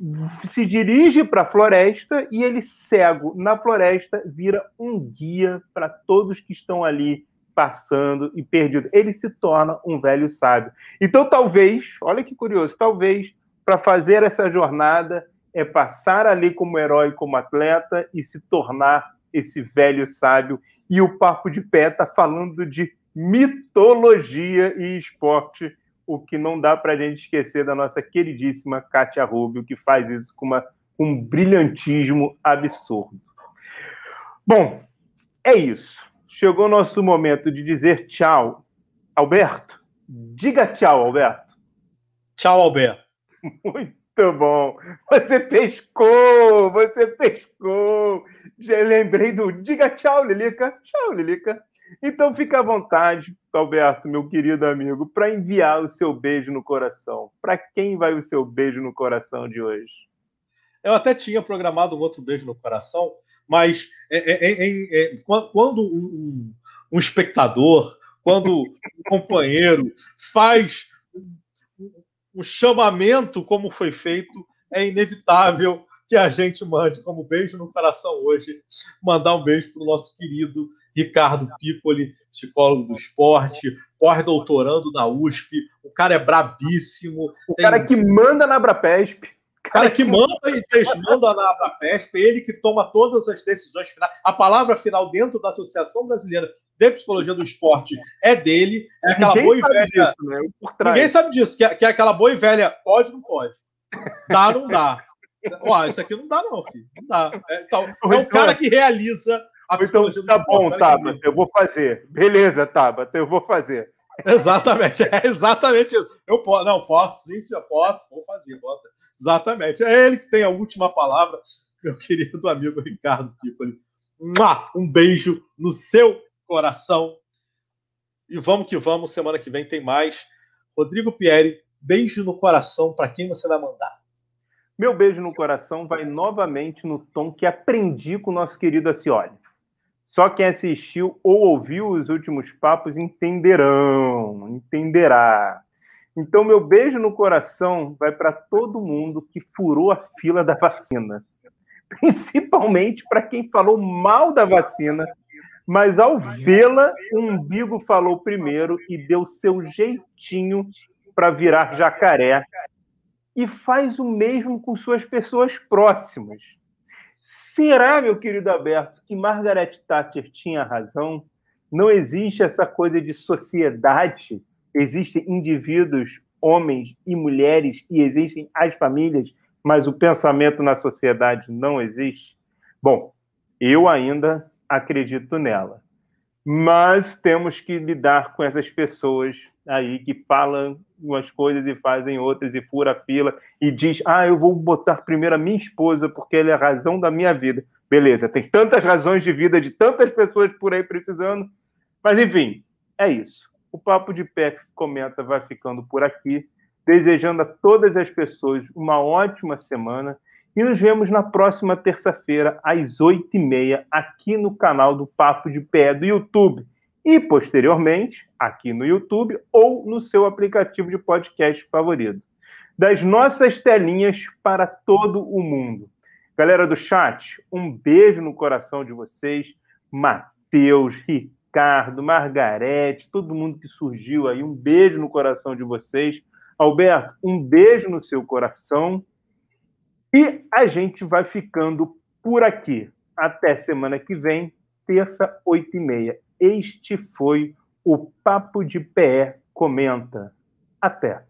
S1: se dirige para a floresta e ele, cego na floresta, vira um guia para todos que estão ali passando e perdidos. Ele se torna um velho sábio. Então, talvez, olha que curioso, talvez para fazer essa jornada é passar ali como herói, como atleta e se tornar esse velho sábio. E o Papo de Pé está falando de mitologia e esporte, o que não dá para a gente esquecer da nossa queridíssima Kátia Rubio, que faz isso com uma, um brilhantismo absurdo. Bom, é isso. Chegou o nosso momento de dizer tchau. Alberto, diga tchau, Alberto.
S2: Tchau, Alberto. <laughs>
S1: Muito muito bom. Você pescou, você pescou. Já lembrei do diga tchau, Lilica. Tchau, Lilica. Então fica à vontade, Alberto, meu querido amigo, para enviar o seu beijo no coração. Para quem vai o seu beijo no coração de hoje?
S2: Eu até tinha programado um outro beijo no coração, mas é, é, é, é quando um, um espectador, quando um <laughs> companheiro faz o chamamento, como foi feito, é inevitável que a gente mande como beijo no coração hoje, mandar um beijo para o nosso querido Ricardo Piccoli, psicólogo do esporte, pós-doutorando na USP. O cara é brabíssimo.
S1: O tem... cara que manda na Abrapesp.
S2: O cara que manda e desmanda na Abrapesp, ele que toma todas as decisões finais. A palavra final dentro da Associação Brasileira de psicologia do esporte é dele. É aquela Ninguém boa e velha. Disso, né? Ninguém sabe disso, que é, que é aquela boa e velha. Pode, não pode. Dá, não dá. Ó, isso aqui não dá, não, filho. Não dá. É, então, é o cara que realiza
S1: a então, psicologia então, do tá esporte. Tá bom, Tabata, eu vou fazer. Beleza, Tabata, eu vou fazer.
S2: Exatamente, é exatamente isso. Eu posso, não, posso, sim, eu posso, vou fazer, posso. Exatamente. É ele que tem a última palavra, meu <laughs> querido amigo Ricardo Piccoli. Um beijo no seu coração. E vamos que vamos, semana que vem tem mais. Rodrigo Pieri, beijo no coração para quem você vai mandar?
S1: Meu beijo no coração vai novamente no tom que aprendi com o nosso querido Acioli. Só quem assistiu ou ouviu os últimos papos entenderão, entenderá. Então, meu beijo no coração vai para todo mundo que furou a fila da vacina. Principalmente para quem falou mal da vacina, mas ao vê-la, o umbigo falou primeiro e deu seu jeitinho para virar jacaré. E faz o mesmo com suas pessoas próximas. Será, meu querido Alberto, que Margaret Thatcher tinha razão? Não existe essa coisa de sociedade. Existem indivíduos, homens e mulheres, e existem as famílias, mas o pensamento na sociedade não existe? Bom, eu ainda acredito nela. Mas temos que lidar com essas pessoas aí que falam umas coisas e fazem outras e fura a fila e diz: "Ah, eu vou botar primeiro a minha esposa porque ela é a razão da minha vida". Beleza, tem tantas razões de vida de tantas pessoas por aí precisando. Mas enfim, é isso. O papo de pé comenta vai ficando por aqui, desejando a todas as pessoas uma ótima semana e nos vemos na próxima terça-feira, às oito e meia, aqui no canal do Papo de Pé do YouTube. E, posteriormente, aqui no YouTube ou no seu aplicativo de podcast favorito. Das nossas telinhas para todo o mundo. Galera do chat, um beijo no coração de vocês. Matheus, Ricardo, Margarete, todo mundo que surgiu aí, um beijo no coração de vocês. Alberto, um beijo no seu coração. E a gente vai ficando por aqui. Até semana que vem, terça, oito e meia. Este foi o Papo de Pé Comenta. Até!